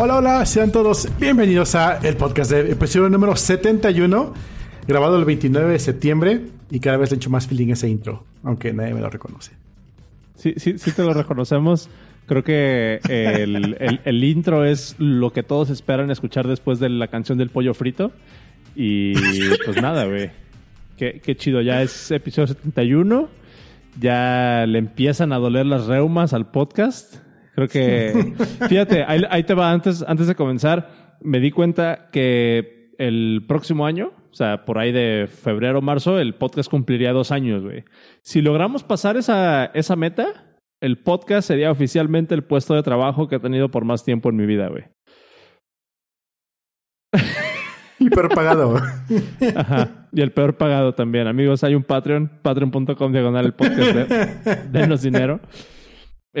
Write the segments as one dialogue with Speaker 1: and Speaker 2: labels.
Speaker 1: Hola, hola, sean todos bienvenidos a el podcast de episodio número 71, grabado el 29 de septiembre y cada vez le echo más feeling ese intro, aunque nadie me lo reconoce.
Speaker 2: Sí, sí, sí te lo reconocemos. Creo que el, intro es lo que todos esperan escuchar después de la canción del pollo frito. Y pues nada, güey. Qué, qué chido, ya es episodio 71. Ya le empiezan a doler las reumas al podcast. Creo que, fíjate, ahí, te va, antes, antes de comenzar, me di cuenta que el próximo año, o sea, por ahí de febrero o marzo, el podcast cumpliría dos años, güey. Si logramos pasar esa, esa meta, el podcast sería oficialmente el puesto de trabajo que he tenido por más tiempo en mi vida, güey.
Speaker 1: Y peor pagado.
Speaker 2: Ajá. Y el peor pagado también. Amigos, hay un Patreon, patreon.com diagonal el podcast. denos dinero.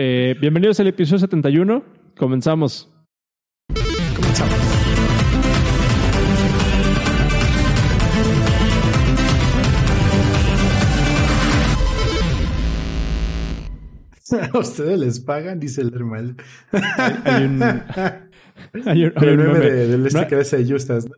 Speaker 2: Eh, bienvenidos al episodio 71. Comenzamos. Comenzamos.
Speaker 1: A ustedes les pagan, dice el hermano.
Speaker 2: Hay, un.
Speaker 1: Hay un, hay un meme, del este que dice Justas,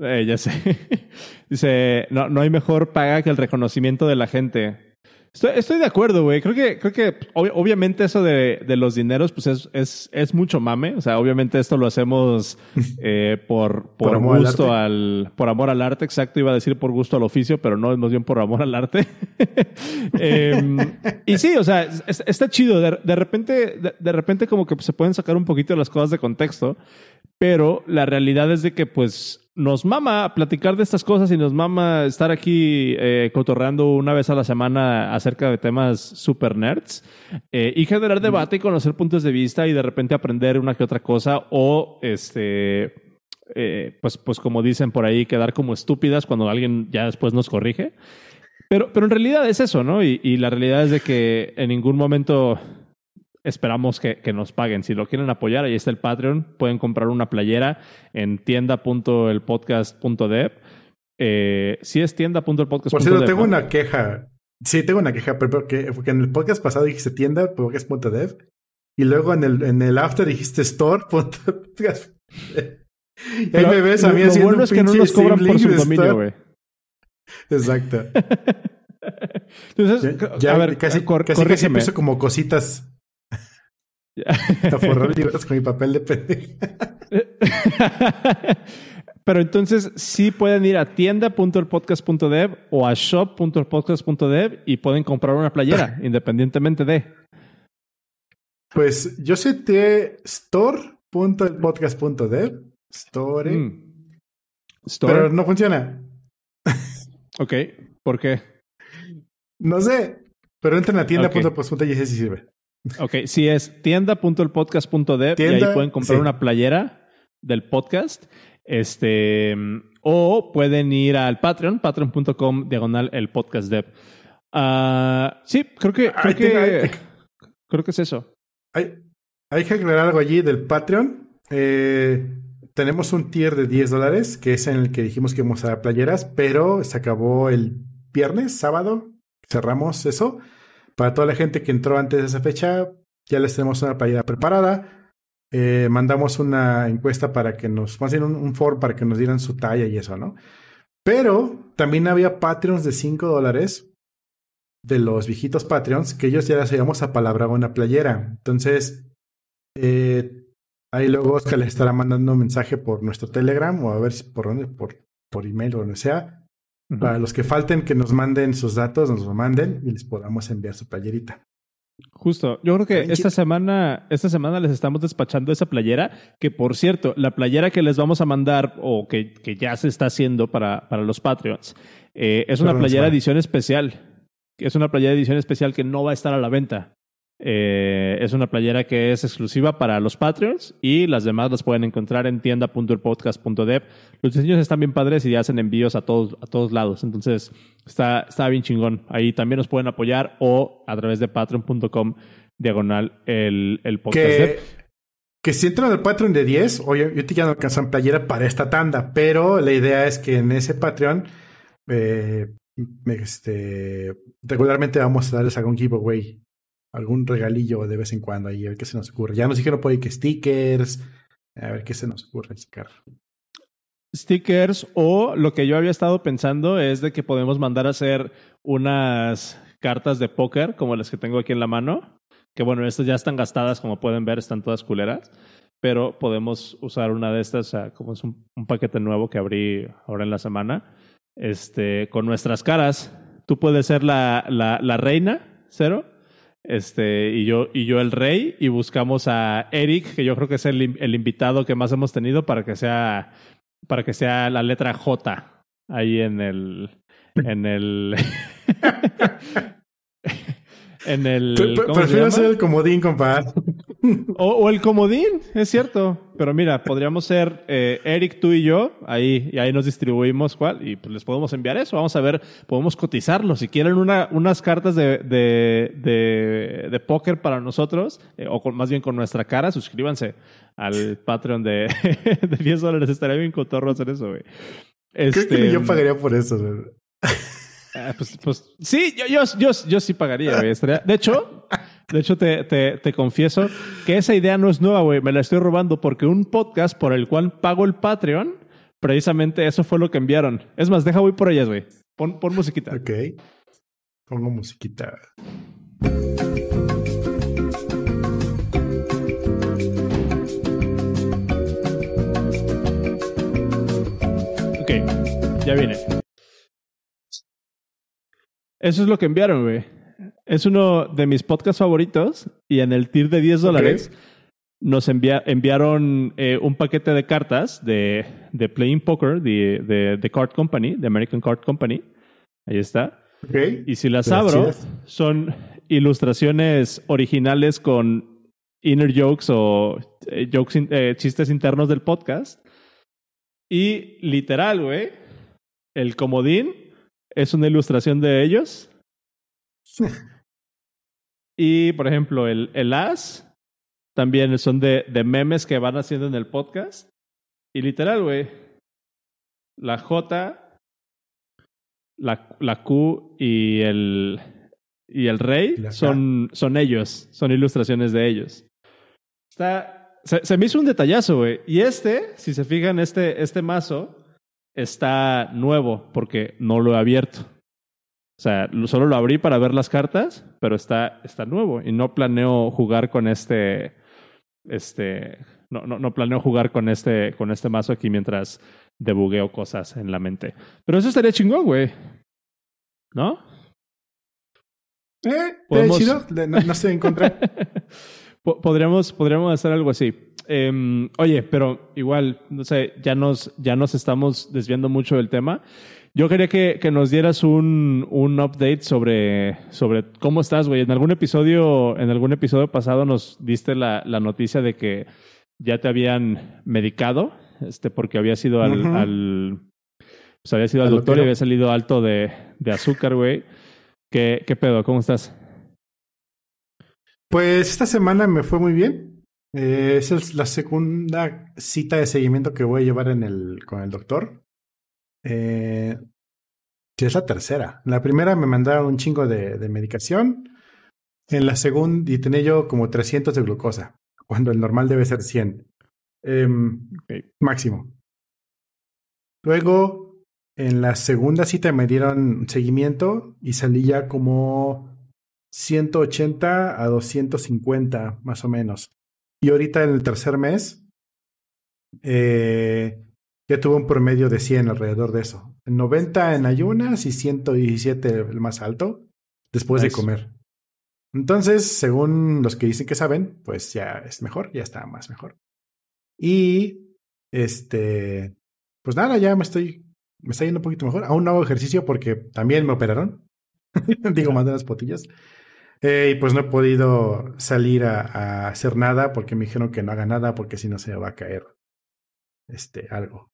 Speaker 2: eh, ya sé. Dice, no, no hay mejor paga que el reconocimiento de la gente. Estoy, de acuerdo, güey. Creo que, creo que obviamente eso de, de, los dineros, pues es, es, es, mucho mame. O sea, obviamente esto lo hacemos eh, por, por, gusto al, por amor al arte, exacto. Iba a decir por gusto al oficio, pero no, es más bien por amor al arte. Em, y sí, o sea, está chido. De, de repente, de, de, repente como que se pueden sacar un poquito las cosas de contexto, pero la realidad es de que pues nos mama platicar de estas cosas y nos mama estar aquí eh, cotorreando una vez a la semana acerca de temas super nerds eh, y generar debate y conocer puntos de vista y de repente aprender una que otra cosa o este eh, pues, pues como dicen por ahí, quedar como estúpidas cuando alguien ya después nos corrige. Pero, pero en realidad es eso, ¿no? Y, y la realidad es de que en ningún momento esperamos que, que, nos paguen. Si lo quieren apoyar, ahí está el Patreon. Pueden comprar una playera en tienda.elpodcast.dev. Eh, si es tienda.elpodcast.dev.
Speaker 1: Por cierto, tengo una queja. Sí, tengo una queja, pero porque, porque en el podcast pasado dijiste tienda.podcast.dev y luego en el, en el after dijiste store.podcast. Y ahí me ves a mí lo haciendo bueno es que no nos cobran por su dominio, güey. Exacto.
Speaker 2: Entonces, ya, a ver,
Speaker 1: casi, casi, casi empiezo como cositas a forrar libros con mi papel de pendeja.
Speaker 2: Pero entonces sí pueden ir a tienda.elpodcast.dev o a shop.elpodcast.dev y pueden comprar una playera, independientemente de.
Speaker 1: Pues yo sé de store.elpodcast.dev. Store. Mm. Store. Pero no funciona.
Speaker 2: ok. ¿Por qué?
Speaker 1: No sé. Pero entren a tienda.elpodcast.dev y si sirve.
Speaker 2: Ok, si es tienda.elpodcast.dev y ahí pueden comprar una playera del podcast. Este, o pueden ir al Patreon, patreon.com diagonal el podcast dev. Ah, sí, creo que, creo que, creo que es eso.
Speaker 1: Hay, hay que aclarar algo allí del Patreon. Eh, tenemos un tier de 10 dólares, que es en el que dijimos que íbamos a dar playeras, pero se acabó el viernes, sábado, cerramos eso. Para toda la gente que entró antes de esa fecha, ya les tenemos una playera preparada. Eh, mandamos una encuesta para que nos, más un, un form para que nos dieran su talla y eso, ¿no? Pero también había Patreons de 5 dólares de los viejitos Patreons que ellos ya les habíamos apalabrado una playera. Entonces, eh, ahí luego Oscar les estará mandando un mensaje por nuestro Telegram o a ver si por dónde, por, por email o donde sea, para los que falten, que nos manden sus datos, nos lo manden y les podamos enviar su playerita.
Speaker 2: Justo, yo creo que esta semana, esta semana les estamos despachando esa playera, que por cierto, la playera que les vamos a mandar o que, que ya se está haciendo para, para los Patreons, eh, es una playera edición especial. Es una playera edición especial que no va a estar a la venta. Eh, es una playera que es exclusiva para los Patreons y las demás las pueden encontrar en tienda.elpodcast.dev. Los diseños están bien padres y hacen envíos a todos, a todos lados. Entonces, está, está bien chingón. Ahí también nos pueden apoyar o a través de patreon.com diagonal el, el podcast.
Speaker 1: Que, que si entran al Patreon de 10, oye, yo te ya no alcanzan playera para esta tanda, pero la idea es que en ese Patreon eh, este, regularmente vamos a darles algún giveaway algún regalillo de vez en cuando ahí, a ver qué se nos ocurre. Ya nos dijeron por ahí que stickers, A ver qué se nos ocurre sacar.
Speaker 2: Stickers o lo que yo había estado pensando es de que podemos mandar a hacer unas cartas de póker como las que tengo aquí en la mano. Que bueno, estas ya están gastadas, como pueden ver, están todas culeras. Pero podemos usar una de estas, como es un, paquete nuevo que abrí ahora en la semana, este, con nuestras caras. Tú puedes ser la, la reina, cero, este, y yo, y yo el rey, y buscamos a Eric, que yo creo que es el, el invitado que más hemos tenido para que sea, para que sea la letra J ahí en el, en el, en el.
Speaker 1: Pre- pre-
Speaker 2: ¿cómo se
Speaker 1: Prefiero ser el comodín, compadre.
Speaker 2: O, o el comodín, es cierto. Pero mira, podríamos ser eh, Eric, tú y yo, ahí, y ahí nos distribuimos cuál, y pues les podemos enviar eso. Vamos a ver, podemos cotizarlo. Si quieren una, unas cartas de, de, de, de póker para nosotros, eh, o con, más bien con nuestra cara, suscríbanse al Patreon de, de 10 dólares. Estaría bien cotorro hacer eso, güey.
Speaker 1: Creo que
Speaker 2: Este,
Speaker 1: yo pagaría por eso. güey.
Speaker 2: Ah, pues, pues sí, yo, yo, yo, yo sí pagaría, güey. Estaría- De hecho, de hecho te, te, te confieso que esa idea no es nueva, güey. Me la estoy robando porque un podcast por el cual pago el Patreon, precisamente eso fue lo que enviaron. Es más, deja voy por ellas, güey. Pon, pon musiquita.
Speaker 1: Ok. Pongo musiquita.
Speaker 2: Ok, ya viene. Eso es lo que enviaron, güey. Es uno de mis podcasts favoritos y en el tier de 10 dólares nos envia- enviaron eh, un paquete de cartas de, de Playing Poker, de, de, de Card Company, de American Card Company. Ahí está. Y si las abro, son ilustraciones originales con inner jokes o eh, jokes in- eh, chistes internos del podcast. Y literal, güey, el comodín es una ilustración de ellos. Y, por ejemplo, el, el as también son de, de memes que van haciendo en el podcast. Y literal, güey, la J, la, la Q y el, y el rey son, son ellos, son ilustraciones de ellos. Está, se, se me hizo un detallazo, güey. Y este, si se fijan, este, este mazo está nuevo porque no lo he abierto. O sea, lo- solo lo abrí para ver las cartas, pero está, está nuevo y no planeo jugar con este, este, no, no, no planeo jugar con este, con este mazo aquí mientras debugueo cosas en la mente. Pero eso estaría chingón, güey. ¿No?
Speaker 1: Eh,
Speaker 2: Podemos-
Speaker 1: chido. No, no estoy en contra.
Speaker 2: Po- Podríamos, podríamos hacer algo así. Em, oye, pero igual, no sé, ya nos, ya nos estamos desviando mucho del tema. Yo quería que, que nos dieras un, un update sobre, sobre cómo estás, güey. En algún episodio, en algún episodio pasado nos diste la, la noticia de que ya te habían medicado, este, porque había sido al, pues había sido al
Speaker 1: Al
Speaker 2: doctor y había salido alto de, de azúcar, güey. ¿Qué, ¿Qué pedo? ¿Cómo estás?
Speaker 1: Pues esta semana me fue muy bien. Eh, esa es la segunda cita de seguimiento que voy a llevar en el, con el doctor. Eh, es la tercera. En la primera me mandaron un chingo de, medicación. En la segunda, y tenía yo como 300 de glucosa, cuando el normal debe ser 100. Em. Máximo. Luego, en la segunda cita me dieron seguimiento y salí ya como 180 a 250, más o menos. Y ahorita en el tercer mes, eh, ya tuve un promedio de 100 alrededor de eso. 90 en ayunas y 117 el más alto después
Speaker 2: Nice.
Speaker 1: de comer. Entonces, según los que dicen que saben, pues ya es mejor, ya está más mejor. Y este, pues nada, ya me estoy, me está yendo un poquito mejor. Aún no hago ejercicio porque también me operaron. Digo, mandé las potillas. Eh, y pues no he podido salir a, a hacer nada porque me dijeron que no haga nada porque si no se va a caer este algo.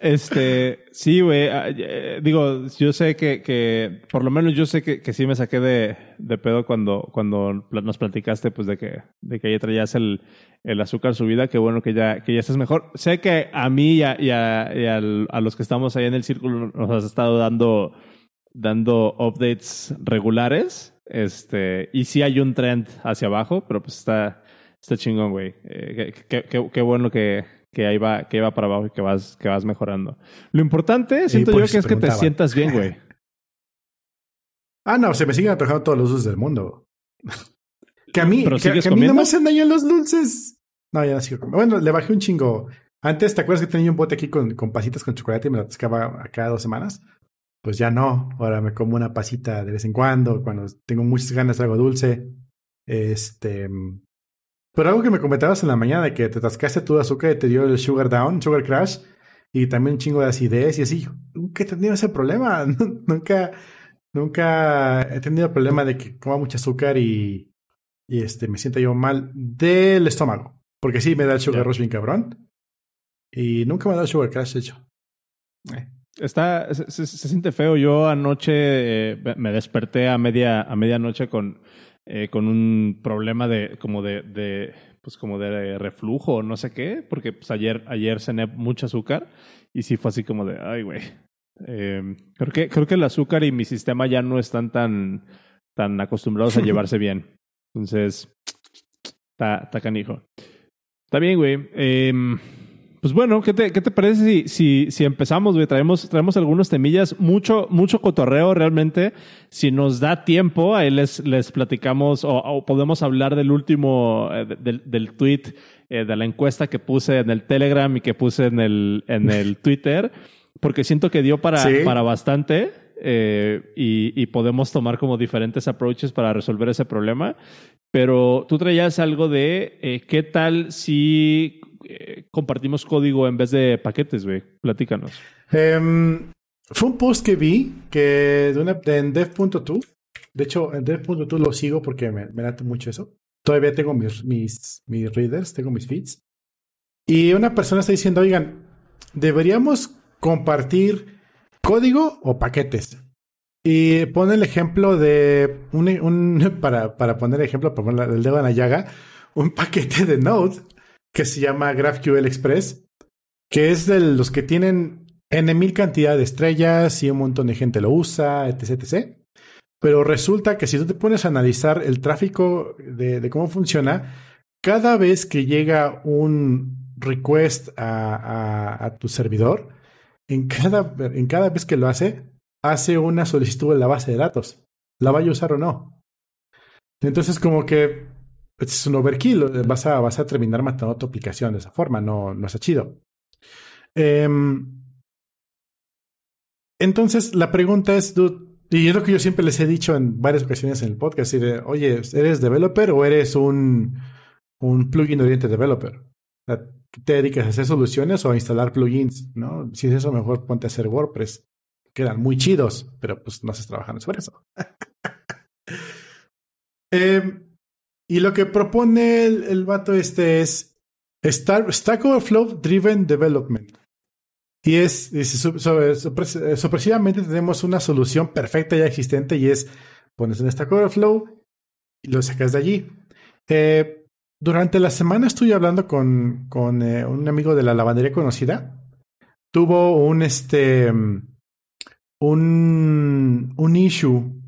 Speaker 2: Este, sí, güey. ah, eh, Digo, yo sé que, que, por lo menos yo sé que, que sí me saqué de, de pedo cuando, cuando nos platicaste, pues, de que, de que ya traías el, el azúcar subida. Qué bueno que ya, que ya estás mejor. Sé que a mí y a, y a los que estamos ahí en el círculo nos has estado dando, dando updates regulares. Este, y sí hay un trend hacia abajo, pero pues está, está chingón, güey. Eh, qué, qué, qué, bueno que, que ahí va, que va para abajo y que vas, que vas mejorando. Lo importante, siento yo, que es que te sientas bien, güey.
Speaker 1: ah, no, se me siguen atrojando todos los dulces del mundo. que a mí, que, a mí no me hacen daño los dulces. No, ya no sigo. Bueno, le bajé un chingo. Antes, ¿te acuerdas que tenía un bote aquí con, con pasitas con chocolate y me lo atascaba a cada dos semanas? Pues ya no. Ahora me como una pasita de vez en cuando. Cuando tengo muchas ganas de algo dulce. Este. Pero algo que me comentabas en la mañana de que te atascaste tu azúcar y te dio el sugar down, sugar crash, y también un chingo de acidez y así. Nunca he tenido ese problema. nunca, nunca he tenido el problema de que coma mucho azúcar y, y este, me siento yo mal del estómago. Porque sí me da el sugar rush bien cabrón. Y nunca me ha dado el sugar crash, de hecho.
Speaker 2: Eh. Está, se, siente feo. Yo anoche eh, me desperté a media, a medianoche con eh, con un problema de como de, de, pues como de reflujo no sé qué, porque pues ayer, ayer cené mucho azúcar y sí fue así como de, ay, güey. Eh, creo, que, creo que el azúcar y mi sistema ya no están tan, tan acostumbrados a llevarse bien. Entonces, está canijo. Está bien, güey. Eh, pues bueno, ¿qué te, qué te parece si, si, si empezamos, güey? Traemos, traemos algunos temillas, mucho, mucho cotorreo realmente. Si nos da tiempo, ahí les, les platicamos o, podemos hablar del último, eh, del, del, tweet, eh, de la encuesta que puse en el Telegram y que puse en el, en el Twitter, porque siento que dio para, para bastante. Eh, y, y, podemos tomar como diferentes approaches para resolver ese problema. Pero tú traías algo de qué tal si eh, compartimos código en vez de paquetes, güey. Platícanos.
Speaker 1: Em, fue un post que vi que de, una, de en dev.to. De hecho, en dev.to lo sigo porque me, me late mucho eso. Todavía tengo mis, mis, mis readers, tengo mis feeds. Y una persona está diciendo, oigan, deberíamos compartir código o paquetes. Y pone el ejemplo de un, un para, para poner ejemplo, para poner el dedo en la llaga, un paquete de Node que se llama GraphQL Express, que es de los que tienen N mil cantidad de estrellas y un montón de gente lo usa, etc, etc. Pero resulta que si tú te pones a analizar el tráfico de, cómo funciona, cada vez que llega un request a tu servidor, en cada, en cada vez que lo hace, hace una solicitud en la base de datos. ¿La vaya a usar o no? Entonces, como que es un overkill. Vas a, vas a terminar matando tu aplicación de esa forma. No, no está chido. Um, entonces, la pregunta es, y es lo que yo siempre les he dicho en varias ocasiones en el podcast, oye, ¿eres developer o eres un, un plugin oriente developer? ¿Te dedicas a hacer soluciones o a instalar plugins? ¿no? Si es eso, mejor ponte a hacer WordPress. Quedan muy chidos, pero pues no estás trabajando sobre eso. eh, y lo que propone el, el vato este es Stack Overflow Driven Development. Y es, sorpresivamente tenemos una solución perfecta ya existente y es pones un Stack Overflow y lo sacas de allí. Eh, durante la semana estuve hablando con, con eh, un amigo de la lavandería conocida. Tuvo un este un, un issue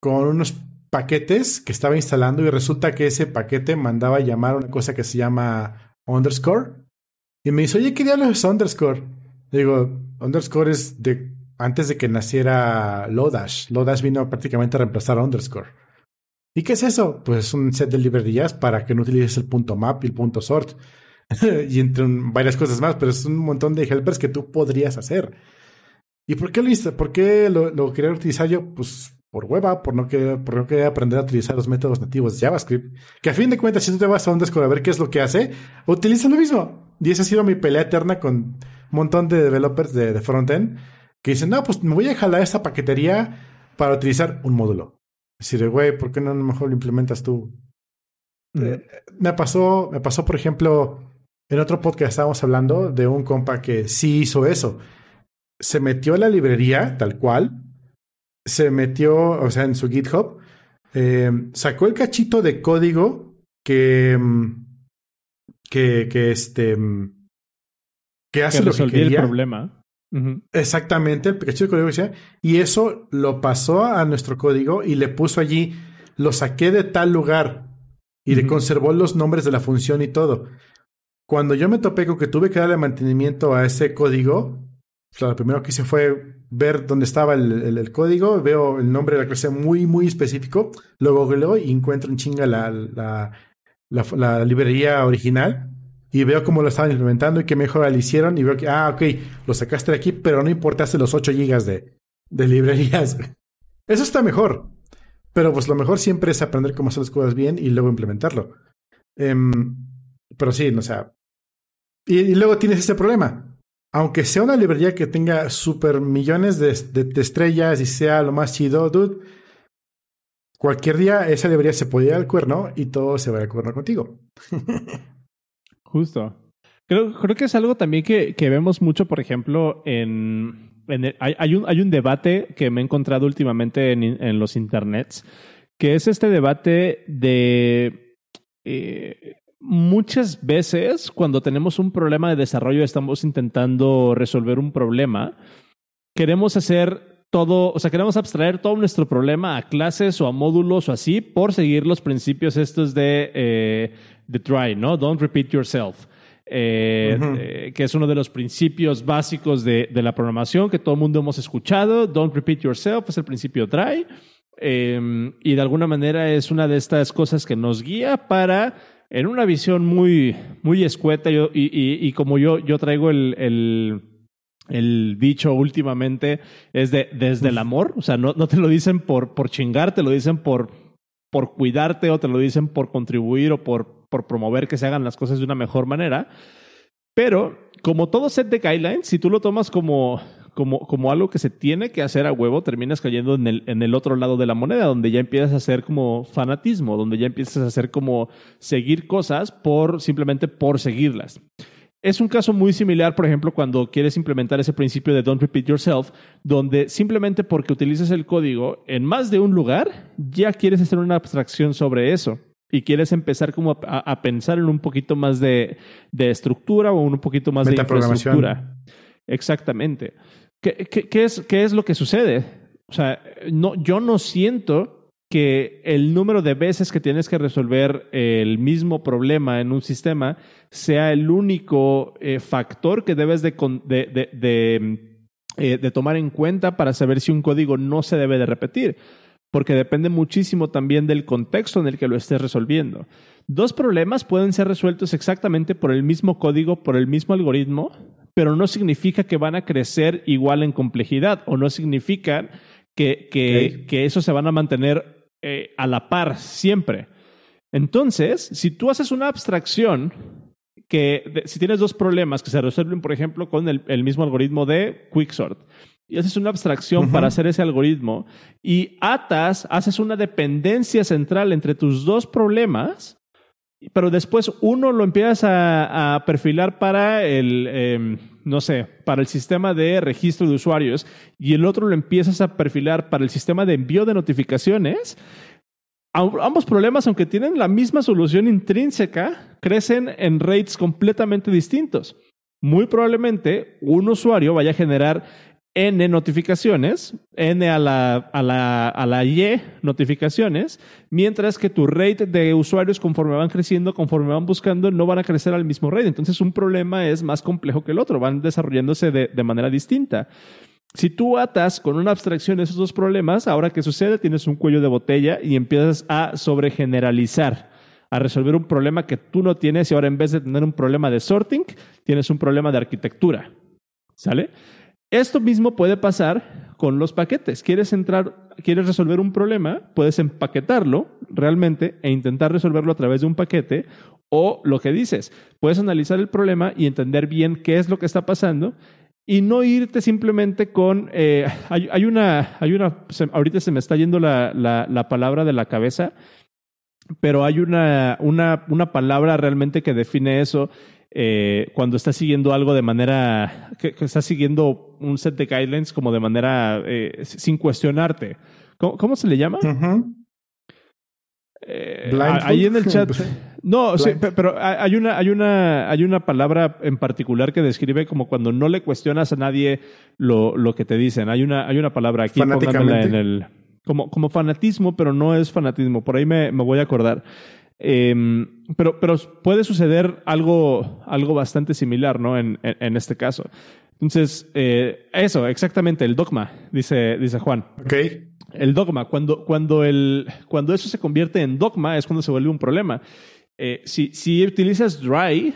Speaker 1: con unos paquetes que estaba instalando y resulta que ese paquete mandaba llamar una cosa que se llama underscore. Y me dice, oye, ¿qué diablos es underscore? digo, underscore es de antes de que naciera Lodash. Lodash vino prácticamente a reemplazar a underscore. ¿Y qué es eso? Pues es un set de librerías para que no utilices el punto map y el punto sort. y entre varias cosas más, pero es un montón de helpers que tú podrías hacer. ¿Y por qué lo, por qué lo, lo quería utilizar yo? Pues por hueva, por no, querer, por no querer aprender a utilizar los métodos nativos de JavaScript, que a fin de cuentas, si tú te vas a un Discord a ver qué es lo que hace, utiliza lo mismo. Y esa ha sido mi pelea eterna con un montón de developers de, de frontend que dicen, no, pues me voy a jalar esta paquetería para utilizar un módulo. Decir, güey, ¿por qué no mejor lo implementas tú? Eh, me pasó, me pasó, por ejemplo, en otro podcast estábamos hablando de un compa que sí hizo eso. Se metió en la librería, tal cual, se metió, o sea, en su GitHub, eh, sacó el cachito de código que, mm, que, que este, mm, que hace lo que quería.
Speaker 2: el problema.
Speaker 1: Exactamente, el pequeño código decía. Y eso lo pasó a nuestro código y le puso allí, lo saqué de tal lugar y le conservó los nombres de la función y todo. Cuando yo me topé con que tuve que darle mantenimiento a ese código, lo primero que hice fue ver dónde estaba el, código, veo el nombre de la clase muy, muy específico, lo googleo y encuentro en chinga la, la, la, librería original y veo cómo lo estaban implementando y qué mejor le hicieron y veo que, ah, ok, lo sacaste de aquí, pero no importaste los 8 gigas de, de librerías. Eso está mejor. Pero pues lo mejor siempre es aprender cómo hacer las cosas bien y luego implementarlo. Em, pero sí, o sea. Y, luego tienes ese problema. Aunque sea una librería que tenga super millones de, estrellas y sea lo más chido, dude, cualquier día esa librería se puede ir al cuerno y todo se va al cuerno contigo.
Speaker 2: Justo. Creo, creo que es algo también que, que vemos mucho, por ejemplo, en, hay, un, hay un debate que me he encontrado últimamente en, los internets, que es este debate de eh, muchas veces cuando tenemos un problema de desarrollo, estamos intentando resolver un problema, queremos hacer todo, o sea, queremos abstraer todo nuestro problema a clases o a módulos o así por seguir los principios estos de, eh, de try, ¿no? Don't repeat yourself. Eh, eh, que es uno de los principios básicos de, la programación que todo el mundo hemos escuchado. Don't repeat yourself es el principio try. Em, y de alguna manera es una de estas cosas que nos guía para, en una visión muy, muy escueta, y, como yo, yo traigo el, el, el dicho últimamente, es de desde el amor. O sea, no, no te lo dicen por, por chingar, te lo dicen por, por cuidarte o te lo dicen por contribuir o por por promover que se hagan las cosas de una mejor manera. Pero, como todo set de guidelines, si tú lo tomas como, como, como algo que se tiene que hacer a huevo, terminas cayendo en el, en el otro lado de la moneda, donde ya empiezas a hacer como fanatismo, donde ya empiezas a hacer como seguir cosas por simplemente por seguirlas. Es un caso muy similar, por ejemplo, cuando quieres implementar ese principio de don't repeat yourself, donde simplemente porque utilizas el código en más de un lugar, ya quieres hacer una abstracción sobre eso y quieres empezar como a, pensar en un poquito más de, estructura o un poquito más de infraestructura. Exactamente. ¿Qué, es, ¿Qué es lo que sucede? O sea, yo no siento que el número de veces que tienes que resolver el mismo problema en un sistema sea el único eh, factor que debes de, de, de, eh, de tomar en cuenta para saber si un código no se debe de repetir porque depende muchísimo también del contexto en el que lo estés resolviendo. Dos problemas pueden ser resueltos exactamente por el mismo código, por el mismo algoritmo, pero no significa que van a crecer igual en complejidad o no significa que, que, eso se van a mantener eh, a la par siempre. Entonces, si tú haces una abstracción que si tienes dos problemas que se resuelven, por ejemplo, con el, el mismo algoritmo de Quicksort, y haces una abstracción para hacer ese algoritmo y atas, haces una dependencia central entre tus dos problemas, pero después uno lo empiezas a, perfilar para el, em, no sé, para el sistema de registro de usuarios y el otro lo empiezas a perfilar para el sistema de envío de notificaciones. Ambos problemas, aunque tienen la misma solución intrínseca, crecen en rates completamente distintos. Muy probablemente un usuario vaya a generar N notificaciones, N a la, a, la, a la Y notificaciones, mientras que tu rate de usuarios conforme van creciendo, conforme van buscando, no van a crecer al mismo rate. Entonces un problema es más complejo que el otro, van desarrollándose de, de manera distinta. Si tú atas con una abstracción esos dos problemas, ahora que sucede, tienes un cuello de botella y empiezas a sobregeneralizar, a resolver un problema que tú no tienes y ahora en vez de tener un problema de sorting, tienes un problema de arquitectura. ¿Sale? Esto mismo puede pasar con los paquetes. Quieres entrar, quieres resolver un problema, puedes empaquetarlo realmente e intentar resolverlo a través de un paquete o lo que dices, puedes analizar el problema y entender bien qué es lo que está pasando y no irte simplemente con eh, hay, una hay una ahorita se me está yendo la, la, palabra de la cabeza pero hay una, una, una palabra realmente que define eso eh, cuando estás siguiendo algo de manera, que, estás siguiendo un set de guidelines como de manera eh, sin cuestionarte. ¿Cómo, se le llama? Eh, ahí en el chat. No, sí, pero hay una, hay, una, hay una palabra en particular que describe como cuando no le cuestionas a nadie lo, lo que te dicen. Hay una, hay una palabra aquí, en el. Como, como fanatismo, pero no es fanatismo. Por ahí me, me voy a acordar. Em, pero, pero puede suceder algo, algo bastante similar, ¿no? En, en, este caso. Entonces, eh, eso, exactamente, el dogma, dice, dice Juan.
Speaker 1: Ok.
Speaker 2: El dogma, cuando, cuando, el, cuando eso se convierte en dogma es cuando se vuelve un problema. Eh, si, si utilizas dry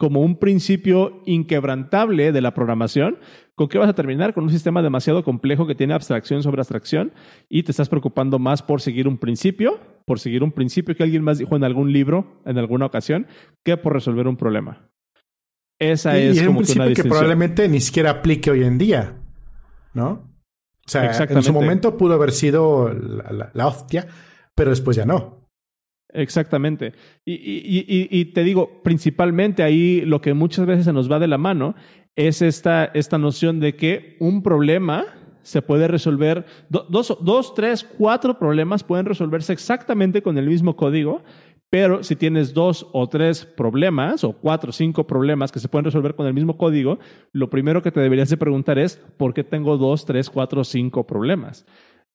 Speaker 2: como un principio inquebrantable de la programación, ¿con qué vas a terminar? Con un sistema demasiado complejo que tiene abstracción sobre abstracción y te estás preocupando más por seguir un principio, por seguir un principio que alguien más dijo en algún libro, en alguna ocasión, que por resolver un problema. Esa es,
Speaker 1: y es un principio que probablemente ni siquiera aplique hoy en día, ¿no? O sea, en su momento pudo haber sido la, hostia, pero después ya no.
Speaker 2: Exactamente. Y, y, te digo, principalmente ahí lo que muchas veces se nos va de la mano es esta, esta noción de que un problema se puede resolver, dos, dos, tres, cuatro problemas pueden resolverse exactamente con el mismo código, pero si tienes dos o tres problemas, o cuatro o cinco problemas que se pueden resolver con el mismo código, lo primero que te deberías de preguntar es, ¿por qué tengo dos, tres, cuatro cinco problemas?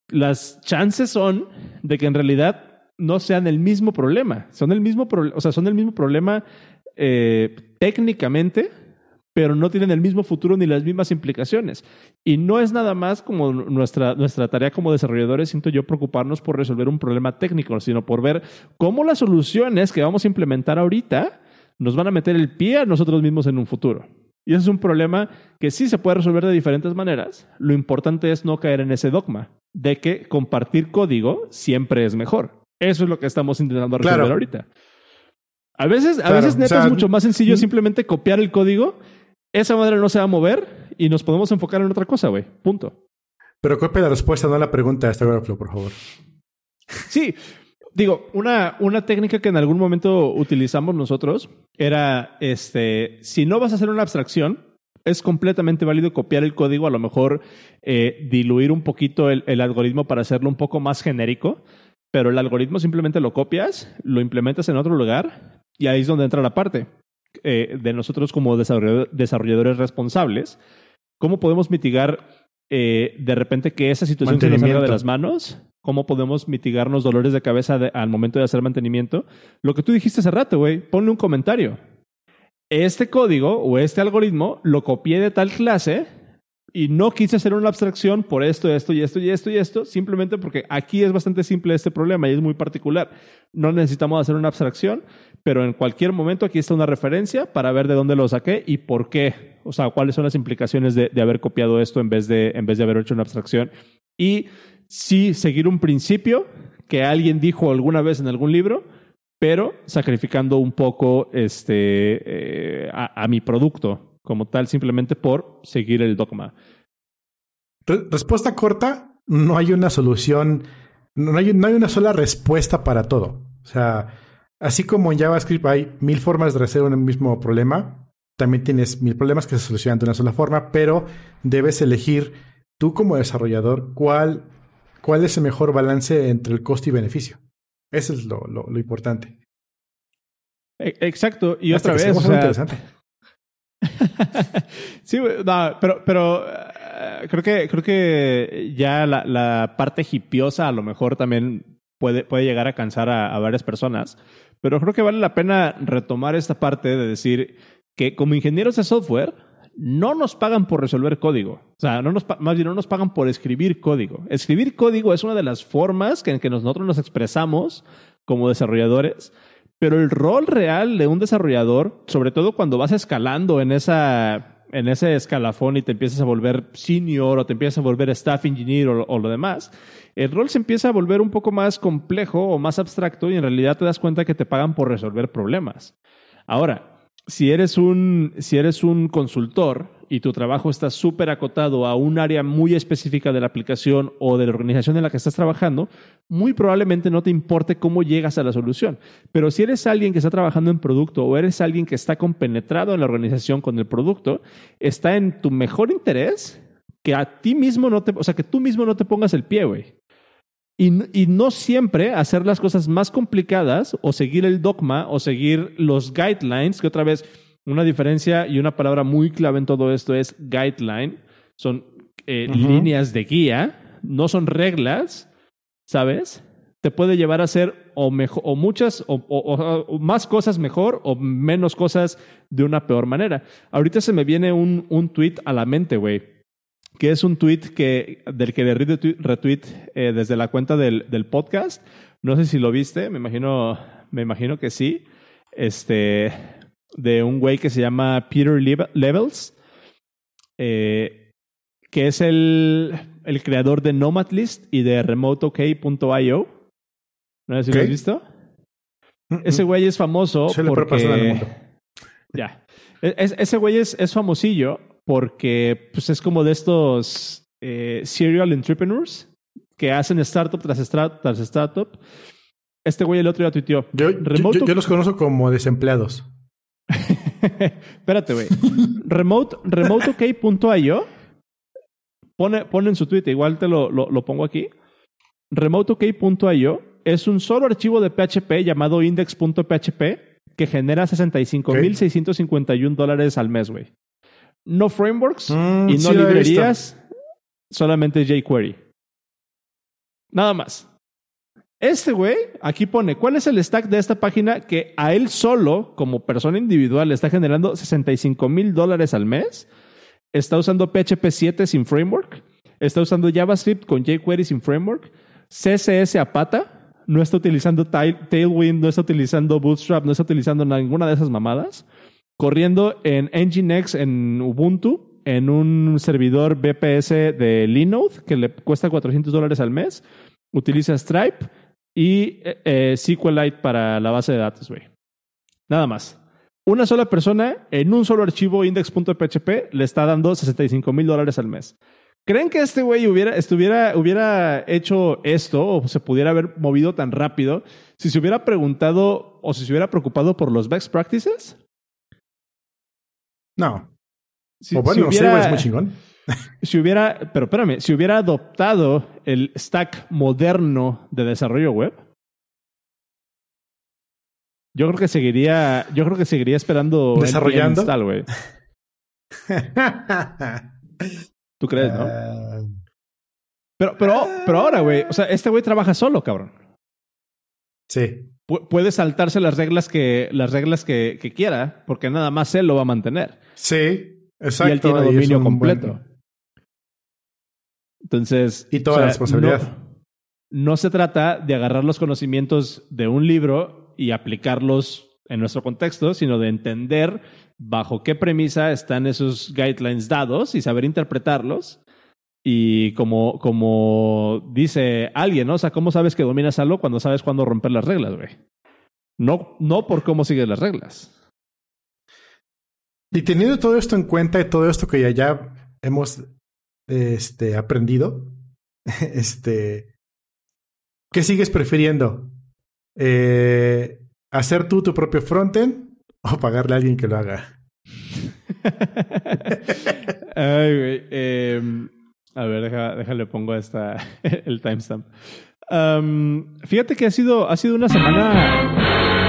Speaker 2: Las chances son de que en realidad no sean el mismo problema. Son el mismo, o sea, son el mismo problema eh, técnicamente, pero no tienen el mismo futuro ni las mismas implicaciones. Y no es nada más como nuestra, nuestra tarea como desarrolladores, siento yo, preocuparnos por resolver un problema técnico, sino por ver cómo las soluciones que vamos a implementar ahorita nos van a meter el pie a nosotros mismos en un futuro. Y ese es un problema que sí se puede resolver de diferentes maneras. Lo importante es no caer en ese dogma de que compartir código siempre es mejor. Eso es lo que estamos intentando resolver ahorita. A veces, a veces neta es mucho más sencillo simplemente copiar el código esa madre no se va a mover y nos podemos enfocar en otra cosa, güey. Punto.
Speaker 1: Pero copia la respuesta, no la pregunta de este por favor.
Speaker 2: Sí, digo, una, una técnica que en algún momento utilizamos nosotros era, este, si no vas a hacer una abstracción, es completamente válido copiar el código, a lo mejor eh, diluir un poquito el, el, algoritmo para hacerlo un poco más genérico, pero el algoritmo simplemente lo copias, lo implementas en otro lugar y ahí es donde entra la parte. Eh, de nosotros como desarrolladores responsables, ¿cómo podemos mitigar eh, de repente que esa situación se nos salga de las manos? ¿Cómo podemos mitigarnos dolores de cabeza al momento de hacer mantenimiento? Lo que tú dijiste hace rato, güey, ponle un comentario. Este código o este algoritmo lo copié de tal clase y no quise hacer una abstracción por esto, esto y esto y esto y esto, simplemente porque aquí es bastante simple este problema y es muy particular. No necesitamos hacer una abstracción, pero en cualquier momento aquí está una referencia para ver de dónde lo saqué y por qué, o sea, cuáles son las implicaciones de, haber copiado esto en vez, de, en vez de haber hecho una abstracción. Y sí seguir un principio que alguien dijo alguna vez en algún libro, pero sacrificando un poco este, eh, a mi producto como tal simplemente por seguir el dogma.
Speaker 1: respuesta corta, no hay una solución, no hay, no hay una sola respuesta para todo. O sea, así como en JavaScript hay mil formas de resolver un mismo problema, también tienes mil problemas que se solucionan de una sola forma, pero debes elegir tú como desarrollador cuál, cuál es el mejor balance entre el costo y beneficio. Eso es lo, lo, importante.
Speaker 2: E, exacto. Y otra vez. interesante. sí, pero, pero eh, creo que creo que ya la, parte hipiosa a lo mejor también puede, puede llegar a cansar a, varias personas. Pero creo que vale la pena retomar esta parte de decir que como ingenieros de software no nos pagan por resolver código. O sea, no nos, más bien no nos pagan por escribir código. Escribir código es una de las formas en que nosotros nos expresamos como desarrolladores pero el rol real de un desarrollador, sobre todo cuando vas escalando en esa en ese escalafón y te empiezas a volver senior o te empiezas a volver staff engineer o, lo demás, el rol se empieza a volver un poco más complejo o más abstracto y en realidad te das cuenta que te pagan por resolver problemas. Ahora, si eres un, si eres un consultor y tu trabajo está súper acotado a un área muy específica de la aplicación o de la organización en la que estás trabajando, muy probablemente no te importe cómo llegas a la solución. Pero si eres alguien que está trabajando en producto o eres alguien que está compenetrado en la organización con el producto, está en tu mejor interés que a ti mismo no te, o sea, que tú mismo no te pongas el pie, güey. Y, y, no siempre hacer las cosas más complicadas o seguir el dogma o seguir los guidelines, que otra vez una diferencia y una palabra muy clave en todo esto es guideline, son eh, líneas de guía, no son reglas, ¿sabes? Te puede llevar a hacer o, mejor, o muchas o, o, más cosas mejor o menos cosas de una peor manera. Ahorita se me viene un, un tweet a la mente, güey que es un tweet que, del que le retweet eh, desde la cuenta del, del, podcast. No sé si lo viste, me imagino, me imagino que sí. Este, de un güey que se llama Peter Levels, eh, que es el, el, creador de Nomadlist y de RemoteOK.io. ¿No sé si lo has visto? Ese güey es famoso porque... Ya. E, ese güey es, es famosillo porque pues, es como de estos eh, serial entrepreneurs que hacen startup tras, tras startup. Este güey el otro día tuiteó.
Speaker 1: Yo, yo, los conozco como desempleados.
Speaker 2: Espérate, güey. Remote, remoteok.io pone, pone en su tweet, igual te lo, lo, lo pongo aquí. Remoteok.io es un solo archivo de PHP llamado index.php que genera 65.651 dólares al mes, güey no frameworks mm, y no librerías, solamente jQuery. Nada más. Este güey aquí pone cuál es el stack de esta página que a él solo, como persona individual, le está generando 65 mil dólares al mes. Está usando PHP 7 sin framework. Está usando JavaScript con jQuery sin framework. CSS a pata. No está utilizando Tailwind, no está utilizando Bootstrap, no está utilizando ninguna de esas mamadas corriendo en Nginx en Ubuntu, en un servidor BPS de Linode que le cuesta 400 dólares al mes. Utiliza Stripe y eh, eh, SQLite para la base de datos, güey. Nada más. Una sola persona en un solo archivo index.php le está dando 65 mil dólares al mes. ¿Creen que este güey hubiera, estuviera, hubiera hecho esto o se pudiera haber movido tan rápido si se hubiera preguntado o si se hubiera preocupado por los best practices?
Speaker 1: No. Si, o bueno, si hubiera, es muy chingón.
Speaker 2: Si hubiera, pero espérame, si hubiera adoptado el stack moderno de desarrollo web, yo creo que seguiría, yo creo que seguiría esperando
Speaker 1: desarrollando.
Speaker 2: Install, güey. ¿Tú crees, no? Ah. pero, pero, pero ahora, güey, o sea, este güey trabaja solo, cabrón.
Speaker 1: Sí.
Speaker 2: puede saltarse las reglas que, las reglas que, que quiera, porque nada más él lo va a mantener.
Speaker 1: Sí, exacto.
Speaker 2: Y él tiene dominio completo. Entonces.
Speaker 1: Y toda la responsabilidad.
Speaker 2: No, se trata de agarrar los conocimientos de un libro y aplicarlos en nuestro contexto, sino de entender bajo qué premisa están esos guidelines dados y saber interpretarlos. Y como, como dice alguien, ¿no? O sea, ¿cómo sabes que dominas algo cuando sabes cuándo romper las reglas, güey? No, no por cómo sigues las reglas.
Speaker 1: Y teniendo todo esto en cuenta y todo esto que ya, ya hemos este, aprendido, este, ¿qué sigues prefiriendo? Eh, ¿Hacer tú tu propio frontend o pagarle a alguien que lo haga?
Speaker 2: Ay, güey. Em, a ver, déjale pongo esta, el timestamp. fíjate que ha sido, ha sido una semana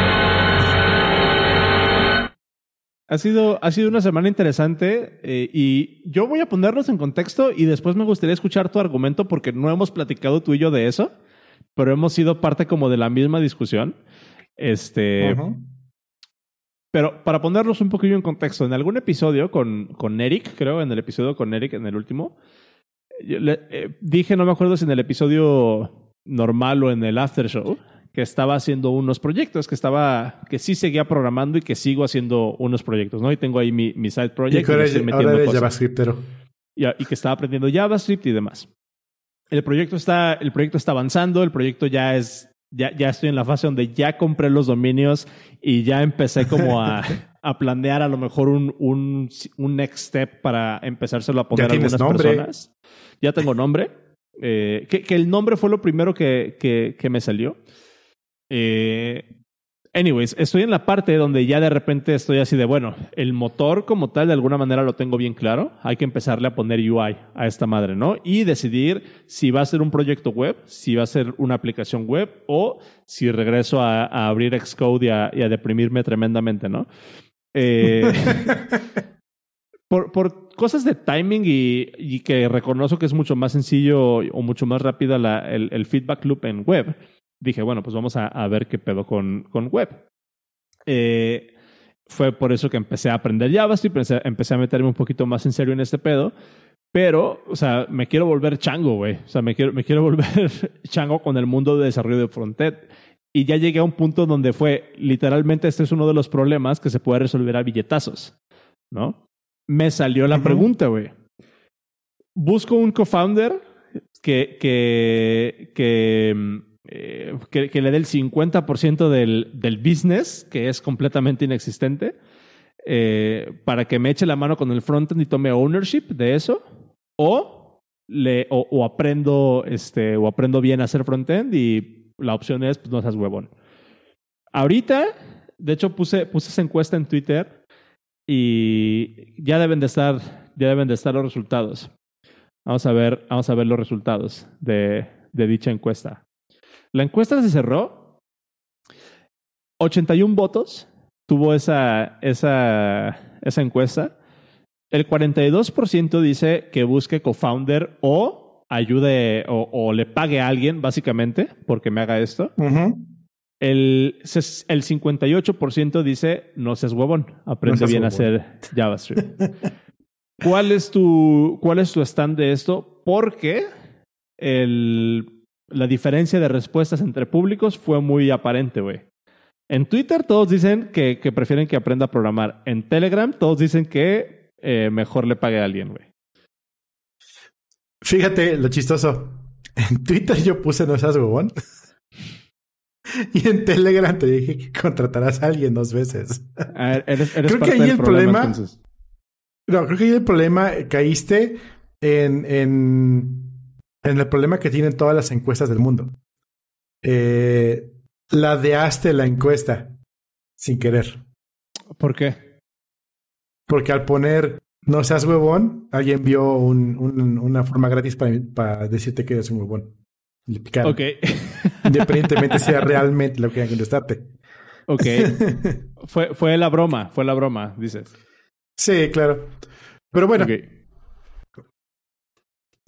Speaker 2: Ha sido, ha sido una semana interesante eh, y yo voy a ponernos en contexto y después me gustaría escuchar tu argumento porque no hemos platicado tú y yo de eso, pero hemos sido parte como de la misma discusión. Este, Pero para ponernos un poquillo en contexto, en algún episodio con, con Eric, creo, en el episodio con Eric, en el último, le, eh, dije, no me acuerdo si en el episodio normal o en el after show, que estaba haciendo unos proyectos, que estaba, que sí seguía programando y que sigo haciendo unos proyectos, ¿no? Y tengo ahí mi, mi side project.
Speaker 1: Y que ahora, JavaScriptero.
Speaker 2: Y, y, que estaba aprendiendo JavaScript y demás. El proyecto está, el proyecto está avanzando, el proyecto ya es, ya, ya estoy en la fase donde ya compré los dominios y ya empecé como a, a planear a lo mejor un, un, un next step para empezárselo a poner a algunas nombre? personas. Ya tengo nombre. Eh, que, que, el nombre fue lo primero que, que, que me salió. Eh, Anyways, estoy en la parte donde ya de repente estoy así de, bueno, el motor como tal de alguna manera lo tengo bien claro. Hay que empezarle a poner UI a esta madre, ¿no? Y decidir si va a ser un proyecto web, si va a ser una aplicación web o si regreso a, abrir Xcode y a, deprimirme tremendamente, ¿no? Eh, por, cosas de timing y, que reconozco que es mucho más sencillo o mucho más rápida el feedback loop en web dije, bueno, pues vamos a, ver qué pedo con, con web. Eh, fue por eso que empecé a aprender JavaScript, empecé, empecé a meterme un poquito más en serio en este pedo. Pero, o sea, me quiero volver chango, güey. O sea, me quiero, me quiero volver chango con el mundo de desarrollo de frontend. Y ya llegué a un punto donde fue, literalmente, este es uno de los problemas que se puede resolver a billetazos, ¿no? Me salió la pregunta, güey. Busco un co-founder que, que, que mm, eh, que, le dé el 50% del, del business, que es completamente inexistente, eh, para que me eche la mano con el frontend y tome ownership de eso, o, le, o, aprendo, este, o aprendo bien a hacer frontend y la opción es, pues no seas huevón. Ahorita, de hecho, puse, puse esa encuesta en Twitter y ya deben de estar, ya deben de estar los resultados. Vamos a ver, vamos a ver los resultados de, de dicha encuesta. La encuesta se cerró. 81 votos tuvo esa, esa, esa encuesta. El 42% dice que busque co-founder o ayude o, le pague a alguien, básicamente, porque me haga esto. el, el 58% dice no seas huevón, aprende bien a hacer JavaScript. ¿Cuál es tu, cuál es tu stand de esto? Porque el la diferencia de respuestas entre públicos fue muy aparente, güey. En Twitter todos dicen que, que, prefieren que aprenda a programar. En Telegram todos dicen que eh, mejor le pague a alguien, güey.
Speaker 1: Fíjate lo chistoso. En Twitter yo puse no seas huevón. Y en Telegram te dije que contratarás a alguien dos veces. creo que ahí el problema. no, creo que ahí el problema caíste en, en en el problema que tienen todas las encuestas del mundo. Eh, ladeaste la encuesta sin querer.
Speaker 2: ¿Por qué?
Speaker 1: Porque al poner no seas huevón, alguien vio una forma gratis para, decirte que eres un huevón. Le picaron.
Speaker 2: Ok.
Speaker 1: Independientemente sea realmente lo que quieran contestarte.
Speaker 2: Ok. fue, fue la broma, fue la broma, dices.
Speaker 1: Sí, claro. Pero bueno.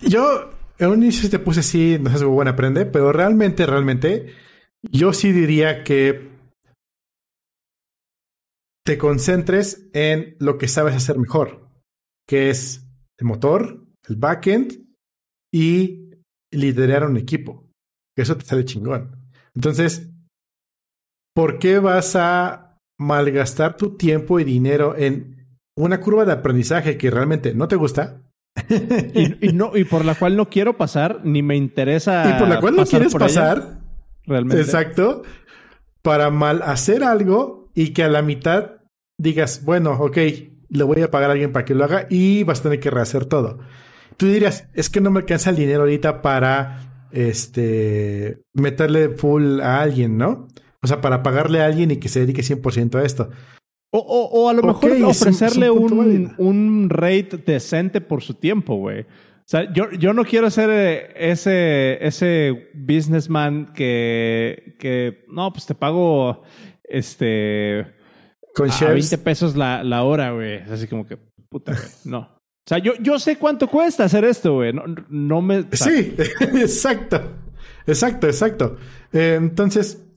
Speaker 1: Yo en un inicio te puse así, no sé si bueno aprende, pero realmente, realmente, yo sí diría que te concentres en lo que sabes hacer mejor, que es el motor, el backend y liderar un equipo. Eso te sale chingón. Entonces, ¿por qué vas a malgastar tu tiempo y dinero en una curva de aprendizaje que realmente no te gusta?
Speaker 2: Y, no, y por la cual no quiero pasar, ni me interesa.
Speaker 1: Y por la cual no quieres pasar. realmente. Exacto. Para mal hacer algo y que a la mitad digas, bueno, ok, le voy a pagar a alguien para que lo haga y vas a tener que rehacer todo. Tú dirías, es que no me alcanza el dinero ahorita para este meterle full a alguien, ¿no? O sea, para pagarle a alguien y que se dedique 100% a esto.
Speaker 2: O, o, a lo mejor ofrecerle un, un, rate decente por su tiempo, güey. O sea, yo, yo no quiero ser eh, ese, ese businessman que, que, no, pues te pago, este,
Speaker 1: Con a
Speaker 2: 20 pesos la, la hora, güey. Así como que, puta, güey, no. O sea, yo, yo sé cuánto cuesta hacer esto, güey. No, no me...
Speaker 1: Sí, exacto. Exacto, exacto. Eh, entonces,